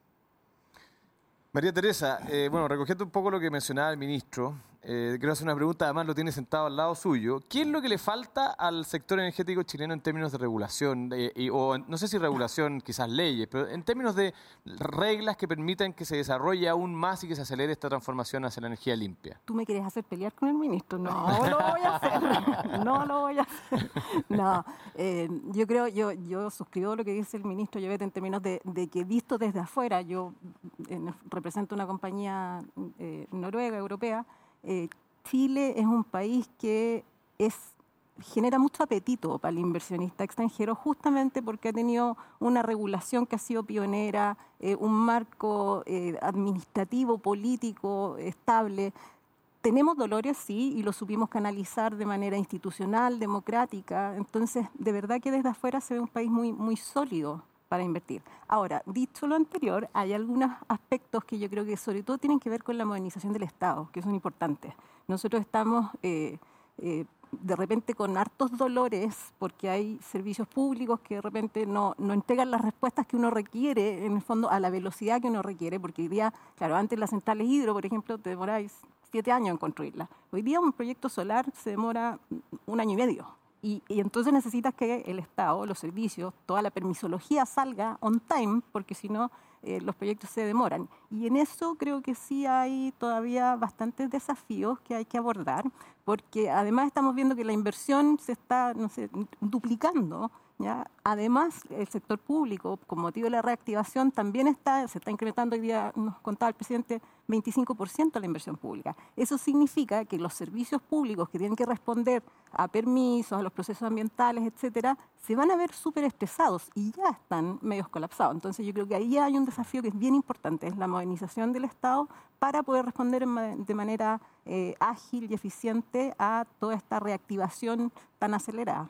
María Teresa, eh, bueno, recogiendo un poco lo que mencionaba el ministro, eh, quiero hacer una pregunta, además lo tiene sentado al lado suyo. ¿Qué es lo que le falta al sector energético chileno en términos de regulación? Eh, o no sé si regulación, quizás leyes, pero en términos de reglas que permitan que se desarrolle aún más y que se acelere esta transformación hacia la energía limpia. ¿Tú me quieres hacer pelear con el ministro? No, *laughs* lo voy a hacer. No lo voy a hacer. No, yo creo, yo, yo suscribo lo que dice el ministro Llobet en términos de, de que visto desde afuera, yo represento una compañía eh, noruega, europea, eh, Chile es un país que es, genera mucho apetito para el inversionista extranjero justamente porque ha tenido una regulación que ha sido pionera, eh, un marco administrativo, político estable. Tenemos dolores, sí, y lo supimos canalizar de manera institucional, democrática. Entonces, de verdad que desde afuera se ve un país muy, muy sólido para invertir. Ahora, dicho lo anterior, hay algunos aspectos que yo creo que sobre todo tienen que ver con la modernización del Estado, que son importantes. Nosotros estamos eh, eh, de repente con hartos dolores porque hay servicios públicos que de repente no, no, entregan las respuestas que uno requiere, en el fondo, a la velocidad que uno requiere, porque hoy día, claro, antes las centrales hidro, por ejemplo, te demoráis siete años en construirlas. Hoy día un proyecto solar se demora un año y medio y, entonces necesitas que el Estado, los servicios, toda la permisología salga on time, porque si no, eh, los proyectos se demoran. Y en eso creo que sí hay todavía bastantes desafíos que hay que abordar, porque además estamos viendo que la inversión se está, no sé, duplicando ¿ya? Además, el sector público, con motivo de la reactivación, también está, se está incrementando hoy día, nos contaba el presidente, 25% la inversión pública. Eso significa que los servicios públicos que tienen que responder a permisos, a los procesos ambientales, etcétera, se van a ver súper y ya están medios colapsados. Entonces, yo creo que ahí hay un desafío que es bien importante, es la modernización del Estado para poder responder de manera eh, ágil y eficiente a toda esta reactivación tan acelerada.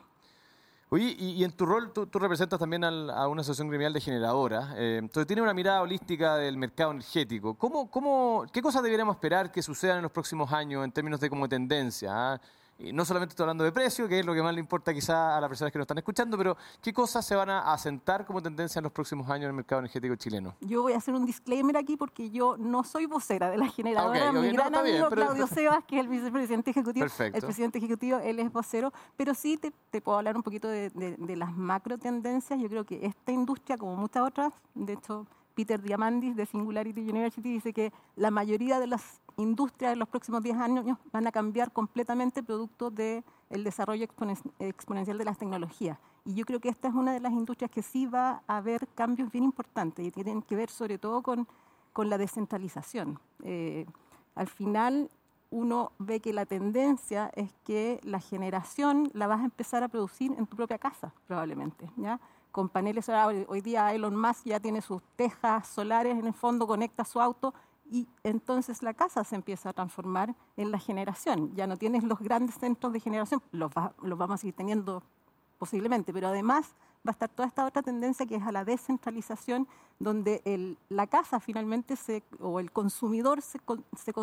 Oye, y, en tu rol tú, representas también a una asociación gremial de generadoras, eh, entonces tiene una mirada holística del mercado energético. ¿Cómo, cómo, ¿Qué cosas deberíamos esperar que sucedan en los próximos años en términos de como tendencia? Ah? Y no solamente estoy hablando de precio, que es lo que más le importa quizá a las personas que nos están escuchando, pero ¿qué cosas se van a asentar como tendencia en los próximos años en el mercado energético chileno? Yo voy a hacer un disclaimer aquí porque yo no soy vocera de la generadora. Mi gran amigo Claudio Sebas, que es el vicepresidente ejecutivo, el presidente ejecutivo, él es vocero, pero sí te, puedo hablar un poquito de, de las macro tendencias. Yo creo que esta industria, como muchas otras, de hecho Peter Diamandis de Singularity University dice que la mayoría de las industrias en los próximos 10 años van a cambiar completamente producto del desarrollo exponencial de las tecnologías. Y yo creo que esta es una de las industrias que sí va a haber cambios bien importantes y tienen que ver sobre todo con, con la descentralización. Eh, al final uno ve que la tendencia es que la generación la vas a empezar a producir en tu propia casa, probablemente, ¿ya? Con paneles solares. Hoy día Elon Musk ya tiene sus tejas solares, en el fondo conecta su auto y entonces la casa se empieza a transformar en la generación. Ya no tienes los grandes centros de generación, los, los vamos a seguir teniendo posiblemente, pero además va a estar toda esta otra tendencia que es a la descentralización, donde el, la casa finalmente se, o el consumidor se, se,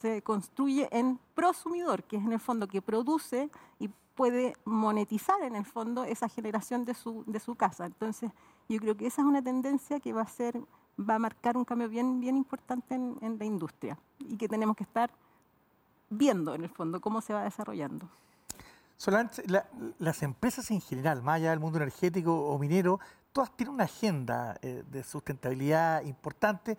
se construye en prosumidor, que es en el fondo que produce y puede monetizar en el fondo esa generación de su, de su casa. Entonces, yo creo que esa es una tendencia que va a ser, va a marcar un cambio bien, bien importante en, la industria y que tenemos que estar viendo en el fondo cómo se va desarrollando. Las empresas en general, más allá del mundo energético o minero, todas tienen una agenda eh, de sustentabilidad importante,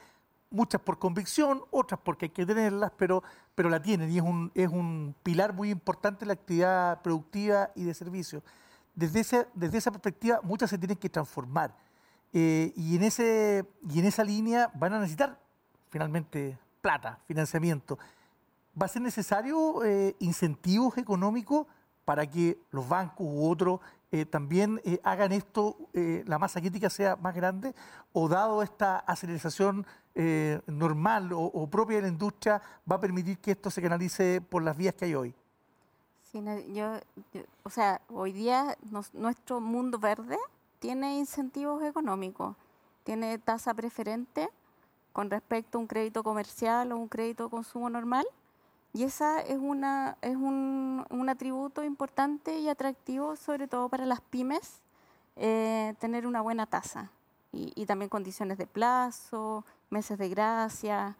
muchas por convicción, otras porque hay que tenerlas, pero, pero la tienen y es un, es un pilar muy importante en la actividad productiva y de servicio. Desde, ese, desde esa perspectiva, muchas se tienen que transformar eh, y, en ese, y en esa línea van a necesitar finalmente plata, financiamiento. ¿Va a ser necesario eh, incentivos económicos para que los bancos u otros eh, también hagan esto, la masa crítica sea más grande? ¿O dado esta aceleración eh, normal o, propia de la industria va a permitir que esto se canalice por las vías que hay hoy? Sí, o sea, hoy día nuestro mundo verde tiene incentivos económicos, tiene tasa preferente con respecto a un crédito comercial o un crédito de consumo normal. Y esa es, una, es un, un atributo importante y atractivo, sobre todo para las pymes, eh, tener una buena tasa. Y, también condiciones de plazo, meses de gracia.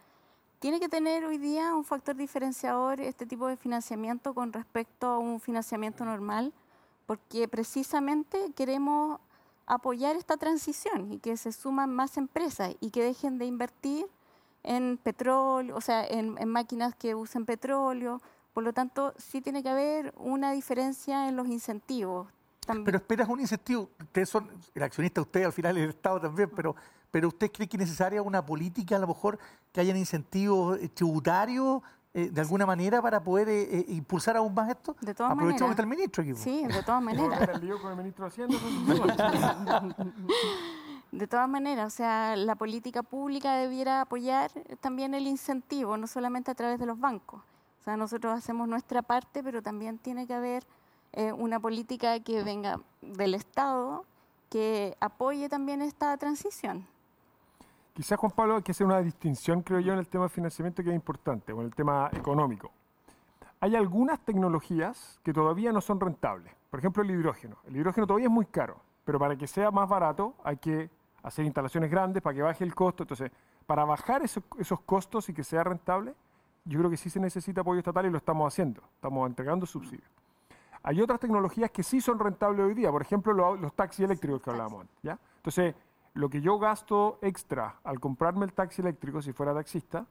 Tiene que tener hoy día un factor diferenciador este tipo de financiamiento con respecto a un financiamiento normal, porque precisamente queremos apoyar esta transición y que se suman más empresas y que dejen de invertir en petróleo, o sea, en, máquinas que usen petróleo. Por lo tanto, sí tiene que haber una diferencia en los incentivos. Pero esperas un incentivo. Ustedes son el accionista, usted al final el Estado también, pero pero ¿usted cree que es necesaria una política, a lo mejor, que hayan incentivos eh, tributarios eh, de alguna manera para poder eh, impulsar aún más esto? De todas Aprovechamos que está el ministro aquí. Sí, de todas maneras. de todas maneras, o sea, la política pública debiera apoyar también el incentivo, no solamente a través de los bancos. O sea, nosotros hacemos nuestra parte, pero también tiene que haber una política que venga del Estado que apoye también esta transición. Quizás, Juan Pablo, hay que hacer una distinción, creo yo, en el tema de financiamiento que es importante, o en el tema económico. Hay algunas tecnologías que todavía no son rentables. Por ejemplo, el hidrógeno. El hidrógeno todavía es muy caro, pero para que sea más barato hay que hacer instalaciones grandes para que baje el costo. Entonces, para bajar esos, costos y que sea rentable, yo creo que sí se necesita apoyo estatal y lo estamos haciendo. Estamos entregando subsidios. Hay otras tecnologías que sí son rentables hoy día, por ejemplo, los, taxis eléctricos que hablábamos. ¿ya? Entonces, lo que yo gasto extra al comprarme el taxi eléctrico, si fuera taxista,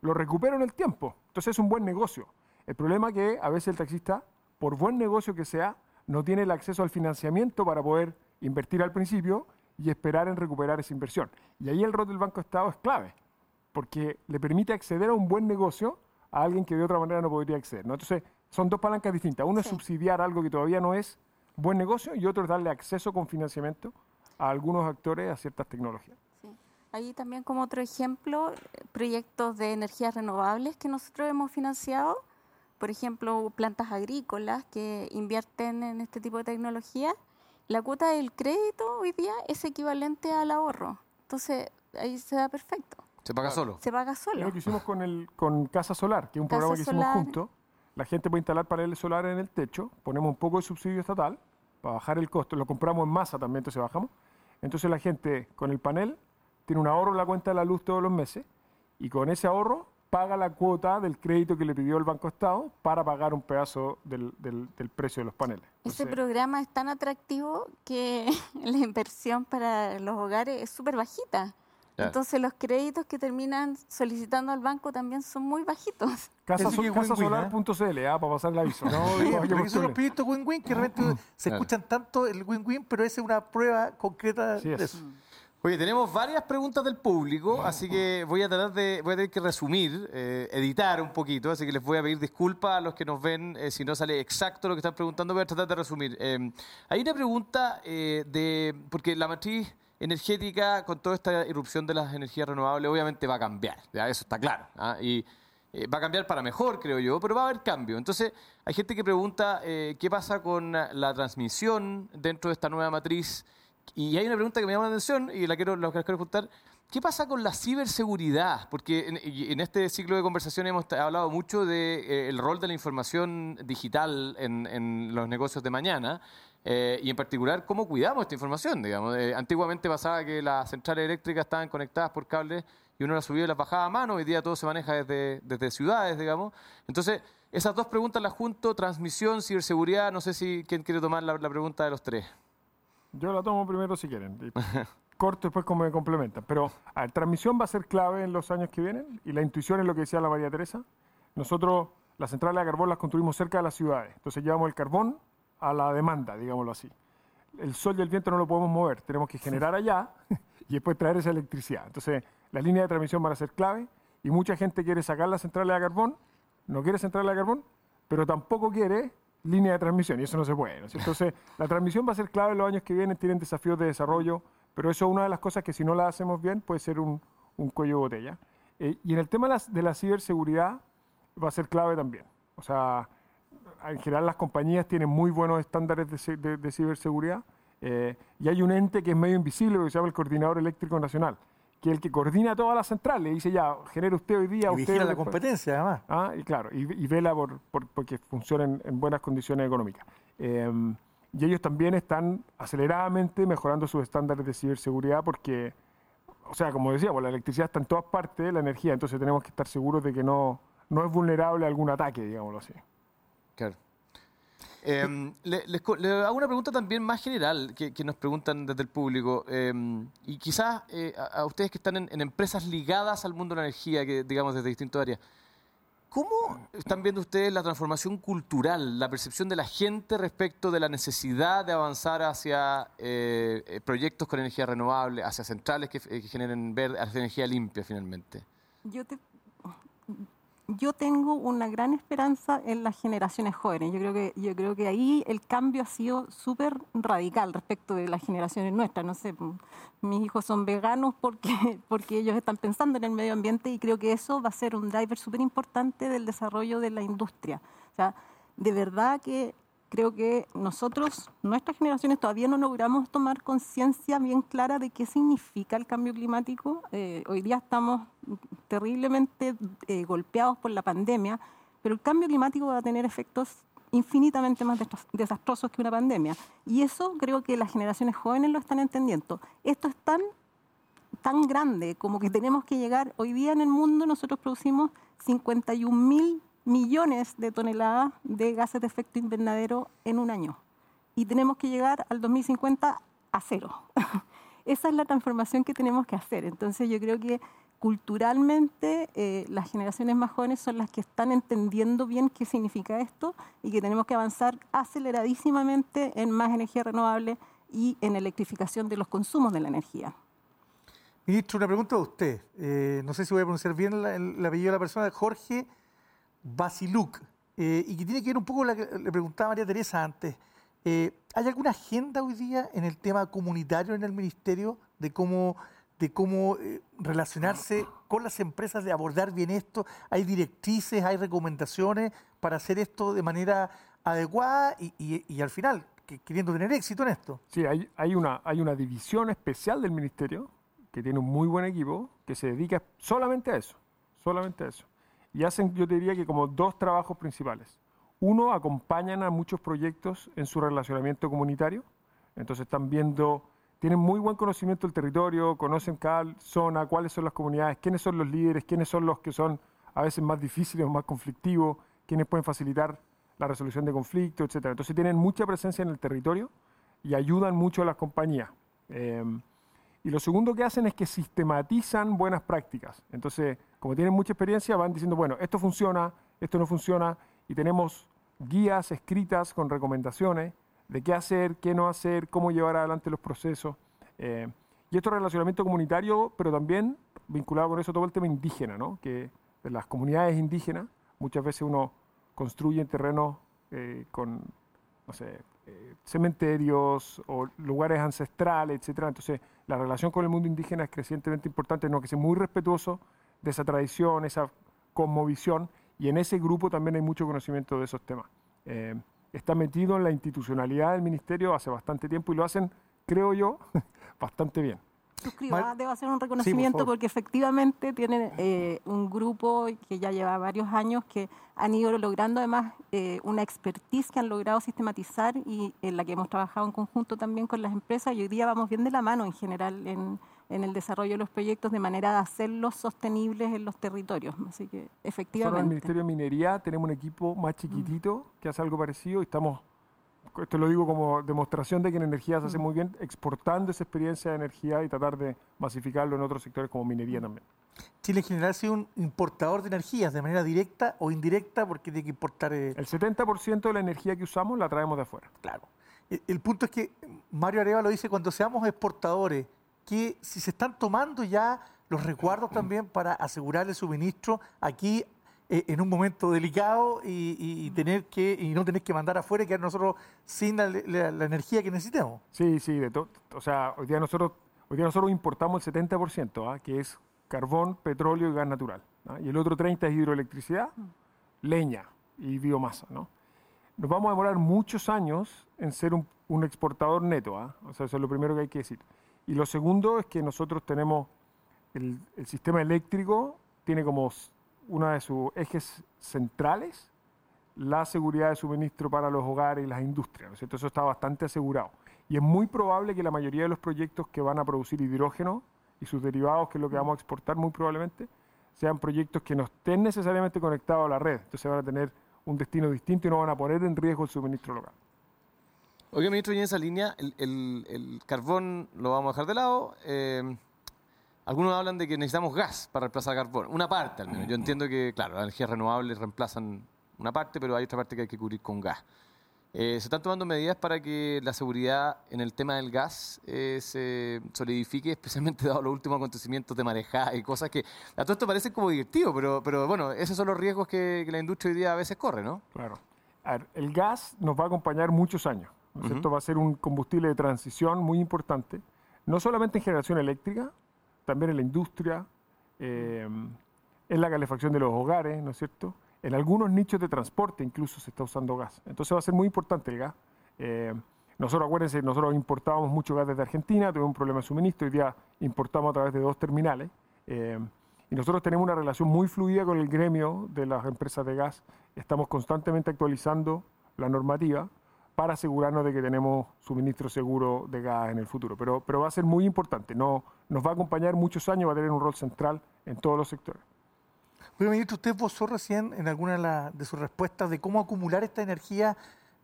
lo recupero en el tiempo. Entonces es un buen negocio. El problema es que a veces el taxista, por buen negocio que sea, no tiene el acceso al financiamiento para poder invertir al principio y esperar en recuperar esa inversión. Y ahí el rol del Banco Estado es clave, porque le permite acceder a un buen negocio a alguien que de otra manera no podría acceder. ¿no? Entonces, son dos palancas distintas. Uno es subsidiar algo que todavía no es buen negocio y otro es darle acceso con financiamiento a algunos actores a ciertas tecnologías. Ahí también como otro ejemplo, proyectos de energías renovables que nosotros hemos financiado, por ejemplo, plantas agrícolas que invierten en este tipo de tecnología, la cuota del crédito hoy día es equivalente al ahorro. Entonces, ahí se da perfecto. Se paga solo. Se paga solo. Es lo que hicimos con, el, con Casa Solar, que es un programa que hicimos juntos. La gente puede instalar paneles solares en el techo, ponemos un poco de subsidio estatal para bajar el costo, lo compramos en masa también, entonces bajamos. Entonces la gente con el panel tiene un ahorro en la cuenta de la luz todos los meses y con ese ahorro paga la cuota del crédito que le pidió el Banco Estado para pagar un pedazo del, precio de los paneles. Ese programa es tan atractivo que *laughs* la inversión para los hogares es súper bajita. Entonces los créditos que terminan solicitando al banco también son muy bajitos. *laughs* Casasolar.cl, ¿eh? para pasar el aviso. No, *laughs* bien, son los proyectos win-win que realmente se escuchan tanto el win-win, pero esa es una prueba concreta de eso. Oye, tenemos varias preguntas del público, así que voy a tratar de, voy a tener que resumir, eh, editar un poquito, así que les voy a pedir disculpas a los que nos ven eh, si no sale exacto lo que están preguntando, voy a tratar de resumir. hay una pregunta de, porque la matriz energética, con toda esta irrupción de las energías renovables, obviamente va a cambiar, eso está claro. ¿ah? Y eh, va a cambiar para mejor, creo yo, pero va a haber cambio. Entonces, hay gente que pregunta eh, qué pasa con la transmisión dentro de esta nueva matriz. Y hay una pregunta que me llama la atención y la quiero, la quiero preguntar. ¿Qué pasa con la ciberseguridad? Porque en, este ciclo de conversación hemos hablado mucho del de, eh, rol de la información digital en, en los negocios de mañana. Eh, y en particular cómo cuidamos esta información. Digamos. Eh, antiguamente pasaba que las centrales eléctricas estaban conectadas por cables y uno las subía y las bajaba a mano, hoy día todo se maneja desde, desde ciudades, digamos. Entonces, esas dos preguntas las junto, transmisión, ciberseguridad, no sé si quién quiere tomar la, pregunta de los tres. Yo la tomo primero si quieren. *laughs* Corto después como me complementan. Pero, a ver, transmisión va a ser clave en los años que vienen y la intuición es lo que decía la María Teresa. Nosotros las centrales de carbón las construimos cerca de las ciudades. Entonces llevamos el carbón a la demanda, digámoslo así. El sol y el viento no lo podemos mover, tenemos que generar allá *laughs* y después traer esa electricidad. Entonces, las líneas de transmisión van a ser clave y mucha gente quiere sacar la central de carbón, no quiere central de carbón, pero tampoco quiere línea de transmisión y eso no se puede. Entonces, *laughs* la transmisión va a ser clave en los años que vienen, tienen desafíos de desarrollo, pero eso es una de las cosas que si no la hacemos bien puede ser un, un cuello de botella. Eh, y en el tema de la, de la ciberseguridad va a ser clave también. O sea, en general las compañías tienen muy buenos estándares de, ciberseguridad eh, y hay un ente que es medio invisible que se llama el Coordinador Eléctrico Nacional, que es el que coordina todas las centrales y dice ya, genera usted hoy día... Y usted la competencia además. Ah, y claro, y, vela por, por, que funcionen en buenas condiciones económicas. Em, y ellos también están aceleradamente mejorando sus estándares de ciberseguridad porque, o sea, como decía, la electricidad está en todas partes, la energía, entonces tenemos que estar seguros de que no, no es vulnerable a algún ataque, digámoslo así. Claro. Em, le, hago una pregunta también más general que, nos preguntan desde el público. Em, y quizás eh, a, ustedes que están en, empresas ligadas al mundo de la energía, que digamos desde distintas áreas, ¿cómo están viendo ustedes la transformación cultural, la percepción de la gente respecto de la necesidad de avanzar hacia eh, eh, proyectos con energía renovable, hacia centrales que, generen energía limpia finalmente? Yo te yo tengo una gran esperanza en las generaciones jóvenes. Yo creo que, yo creo que ahí el cambio ha sido súper radical respecto de las generaciones nuestras. No sé, mis hijos son veganos porque, *laughs* porque ellos están pensando en el medio ambiente y creo que eso va a ser un driver súper importante del desarrollo de la industria. O sea, de verdad que creo que nosotros, nuestras generaciones, todavía no logramos tomar conciencia bien clara de qué significa el cambio climático. Eh, hoy día estamos terriblemente eh, golpeados por la pandemia, pero el cambio climático va a tener efectos infinitamente más desastrosos que una pandemia. Y eso creo que las generaciones jóvenes lo están entendiendo. Esto es tan, tan grande como que tenemos que llegar, hoy día en el mundo nosotros producimos 51 mil millones de toneladas de gases de efecto invernadero en un año. Y tenemos que llegar al 2050 a cero. *laughs* Esa es la transformación que tenemos que hacer. Entonces yo creo que culturalmente eh, las generaciones más jóvenes son las que están entendiendo bien qué significa esto y que tenemos que avanzar aceleradísimamente en más energía renovable, y en electrificación de los consumos de la energía. Ministro, una pregunta a usted. Eh, no sé si voy a pronunciar bien el apellido de la persona, Jorge Basiluk, eh, y que tiene que ver un poco con la que le preguntaba María Teresa antes. Eh, ¿Hay alguna agenda hoy día en el tema comunitario en el Ministerio de cómo, de cómo eh, relacionarse con las empresas, de abordar bien esto? ¿Hay directrices, hay recomendaciones para hacer esto de manera adecuada y, y- y al final, que- queriendo tener éxito en esto? Sí, hay, hay, una, hay una división especial del ministerio que tiene un muy buen equipo que se dedica solamente a eso, solamente a eso. Y hacen, yo diría que como dos trabajos principales. Uno, acompañan a muchos proyectos en su relacionamiento comunitario. Entonces están viendo, tienen muy buen conocimiento del territorio, conocen cada zona, cuáles son las comunidades, quiénes son los líderes, quiénes son los que son a veces más difíciles o más conflictivos, quiénes pueden facilitar la resolución de conflictos, etcétera. Entonces tienen mucha presencia en el territorio y ayudan mucho a las compañías. Eh, y lo segundo que hacen es que sistematizan buenas prácticas. Entonces, como tienen mucha experiencia, van diciendo, bueno, esto funciona, esto no funciona, y tenemos guías escritas con recomendaciones de qué hacer, qué no hacer, cómo llevar adelante los procesos. Eh, y esto es relacionamiento comunitario, pero también vinculado con eso todo el tema indígena, ¿no? que de las comunidades indígenas muchas veces uno construye en terrenos eh, con, no sé, eh, cementerios o lugares ancestrales, etcétera. Entonces, la relación con el mundo indígena es crecientemente importante, no que sea muy respetuoso de esa tradición, esa cosmovisión, y en ese grupo también hay mucho conocimiento de esos temas. Eh, está metido en la institucionalidad del ministerio hace bastante tiempo y lo hacen, creo yo, *laughs* bastante bien. Suscribo, Mar- ah, debo hacer un reconocimiento porque efectivamente tienen eh, un grupo que ya lleva varios años que han ido logrando además eh, una expertise que han logrado sistematizar y en la que hemos trabajado en conjunto también con las empresas y hoy día vamos bien de la mano en general en, en el desarrollo de los proyectos de manera de hacerlos sostenibles en los territorios. Así que Nosotros en el efectivamente. Ministerio de Minería tenemos un equipo más chiquitito que hace algo parecido y estamos, esto lo digo como demostración de que en energía se hace muy bien, exportando esa experiencia de energía y tratar de masificarlo en otros sectores como minería también. Chile en general ha sido un importador de energías de manera directa o indirecta porque tiene que importar... eh, El 70% de la energía que usamos la traemos de afuera. claro. El, el punto es que Mario Arevalo dice, cuando seamos exportadores, que si se están tomando ya los resguardos también para asegurar el suministro aquí eh, en un momento delicado y, y- y tener que y no tener que mandar afuera y quedar nosotros sin la, la- la energía que necesitemos. Sí, sí, de to- o sea, hoy día nosotros, hoy día nosotros importamos el 70%, ¿ah? que es carbón, petróleo y gas natural. ¿ah? Y el otro 30% es hidroelectricidad, leña y biomasa. ¿no? Nos vamos a demorar muchos años en ser un, un exportador neto. ¿ah? O sea, eso es lo primero que hay que decir. Y lo segundo es que nosotros tenemos el, el sistema eléctrico, tiene como una de sus ejes centrales la seguridad de suministro para los hogares y las industrias. ¿no es cierto? Eso está bastante asegurado. Y es muy probable que la mayoría de los proyectos que van a producir hidrógeno y sus derivados, que es lo que vamos a exportar muy probablemente, sean proyectos que no estén necesariamente conectados a la red. Entonces van a tener un destino distinto y no van a poner en riesgo el suministro local. Oiga, ministro, y en esa línea, el, el- el carbón lo vamos a dejar de lado. eh, algunos hablan de que necesitamos gas para reemplazar carbón. Una parte, al menos. Yo entiendo que, claro, las energías renovables reemplazan una parte, pero hay otra parte que hay que cubrir con gas. Eh, se están tomando medidas para que la seguridad en el tema del gas eh, se solidifique, *laughs* especialmente dado los últimos acontecimientos de marejada y cosas que a todo esto parece como divertido, pero, pero bueno, esos son los riesgos que, que la industria hoy día a veces corre, ¿no? Claro. A ver, el gas nos va a acompañar muchos años. ¿no es cierto? Va a ser un combustible de transición muy importante, no solamente en generación eléctrica, también en la industria, eh, en la calefacción de los hogares, ¿no es cierto? En algunos nichos de transporte incluso se está usando gas. Entonces va a ser muy importante el gas. Eh, nosotros, acuérdense, nosotros importábamos mucho gas desde Argentina, tuvimos un problema de suministro, hoy día importamos a través de dos terminales. eh, y nosotros tenemos una relación muy fluida con el gremio de las empresas de gas. Estamos constantemente actualizando la normativa para asegurarnos de que tenemos suministro seguro de gas en el futuro. Pero, pero va a ser muy importante, no, nos va a acompañar muchos años, va a tener un rol central en todos los sectores. Oiga, ministro, usted posó recién en alguna de, sus respuestas de cómo acumular esta energía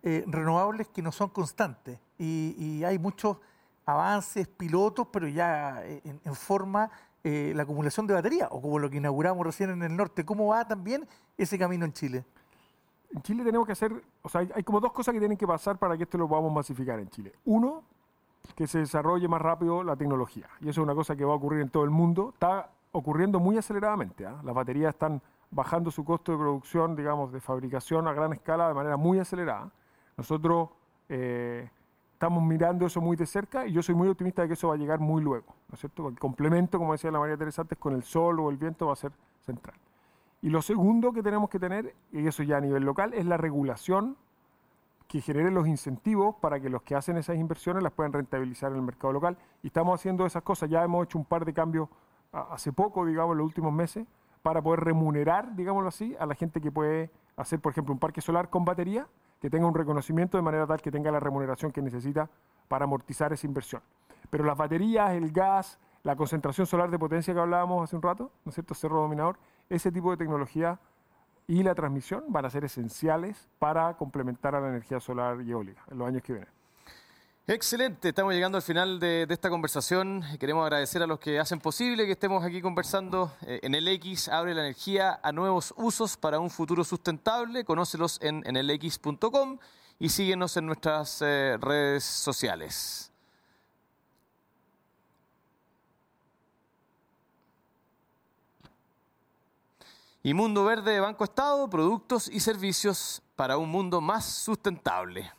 eh, renovables que no son constantes. Y, hay muchos avances, pilotos, pero ya eh, en, en forma eh, la acumulación de batería, o como lo que inauguramos recién en el norte. ¿Cómo va también ese camino en Chile? En Chile tenemos que hacer, o sea, hay, como dos cosas que tienen que pasar para que esto lo podamos masificar en Chile. Uno, que se desarrolle más rápido la tecnología. Y eso es una cosa que va a ocurrir en todo el mundo. Está ocurriendo muy aceleradamente. ¿ah? Las baterías están bajando su costo de producción, digamos, de fabricación a gran escala de manera muy acelerada. Nosotros eh, estamos mirando eso muy de cerca y yo soy muy optimista de que eso va a llegar muy luego, ¿no es cierto? El complemento, como decía la María Teresa antes, con el sol o el viento va a ser central. Y lo segundo que tenemos que tener, y eso ya a nivel local, es la regulación que genere los incentivos para que los que hacen esas inversiones las puedan rentabilizar en el mercado local. Y estamos haciendo esas cosas, ya hemos hecho un par de cambios hace poco, digamos, en los últimos meses, para poder remunerar, digámoslo así, a la gente que puede hacer, por ejemplo, un parque solar con batería, que tenga un reconocimiento de manera tal que tenga la remuneración que necesita para amortizar esa inversión. Pero las baterías, el gas, la concentración solar de potencia que hablábamos hace un rato, ¿no es cierto?, cerro dominador, ese tipo de tecnología y la transmisión van a ser esenciales para complementar a la energía solar y eólica en los años que vienen. Excelente, estamos llegando al final de, esta conversación. Queremos agradecer a los que hacen posible que estemos aquí conversando. Eh, en el X abre la energía a nuevos usos para un futuro sustentable. Conócelos en, en elx.com y síguenos en nuestras eh, redes sociales. Y Mundo Verde de Banco Estado, productos y servicios para un mundo más sustentable.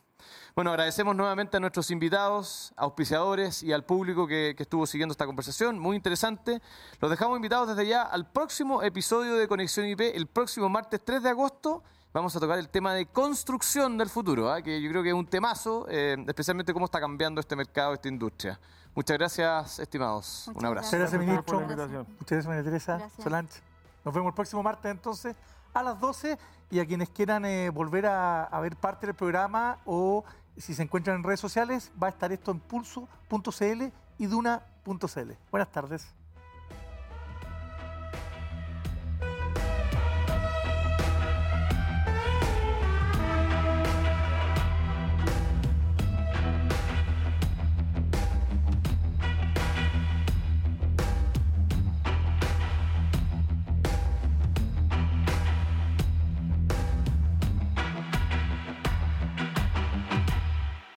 Bueno, agradecemos nuevamente a nuestros invitados, auspiciadores y al público que, estuvo siguiendo esta conversación. Muy interesante. Los dejamos invitados desde ya al próximo episodio de Conexión IP, el próximo martes 3 de agosto. Vamos a tocar el tema de construcción del futuro, ¿ah? que yo creo que es un temazo, eh, especialmente cómo está cambiando este mercado, esta industria. Muchas gracias, estimados. un abrazo. Muchas gracias, ministro. Muchas gracias, María Teresa. Solange. Nos vemos el próximo martes entonces a las 12 y a quienes quieran eh, volver a, a ver parte del programa o si se encuentran en redes sociales, va a estar esto en pulso.cl y duna.cl. Buenas tardes.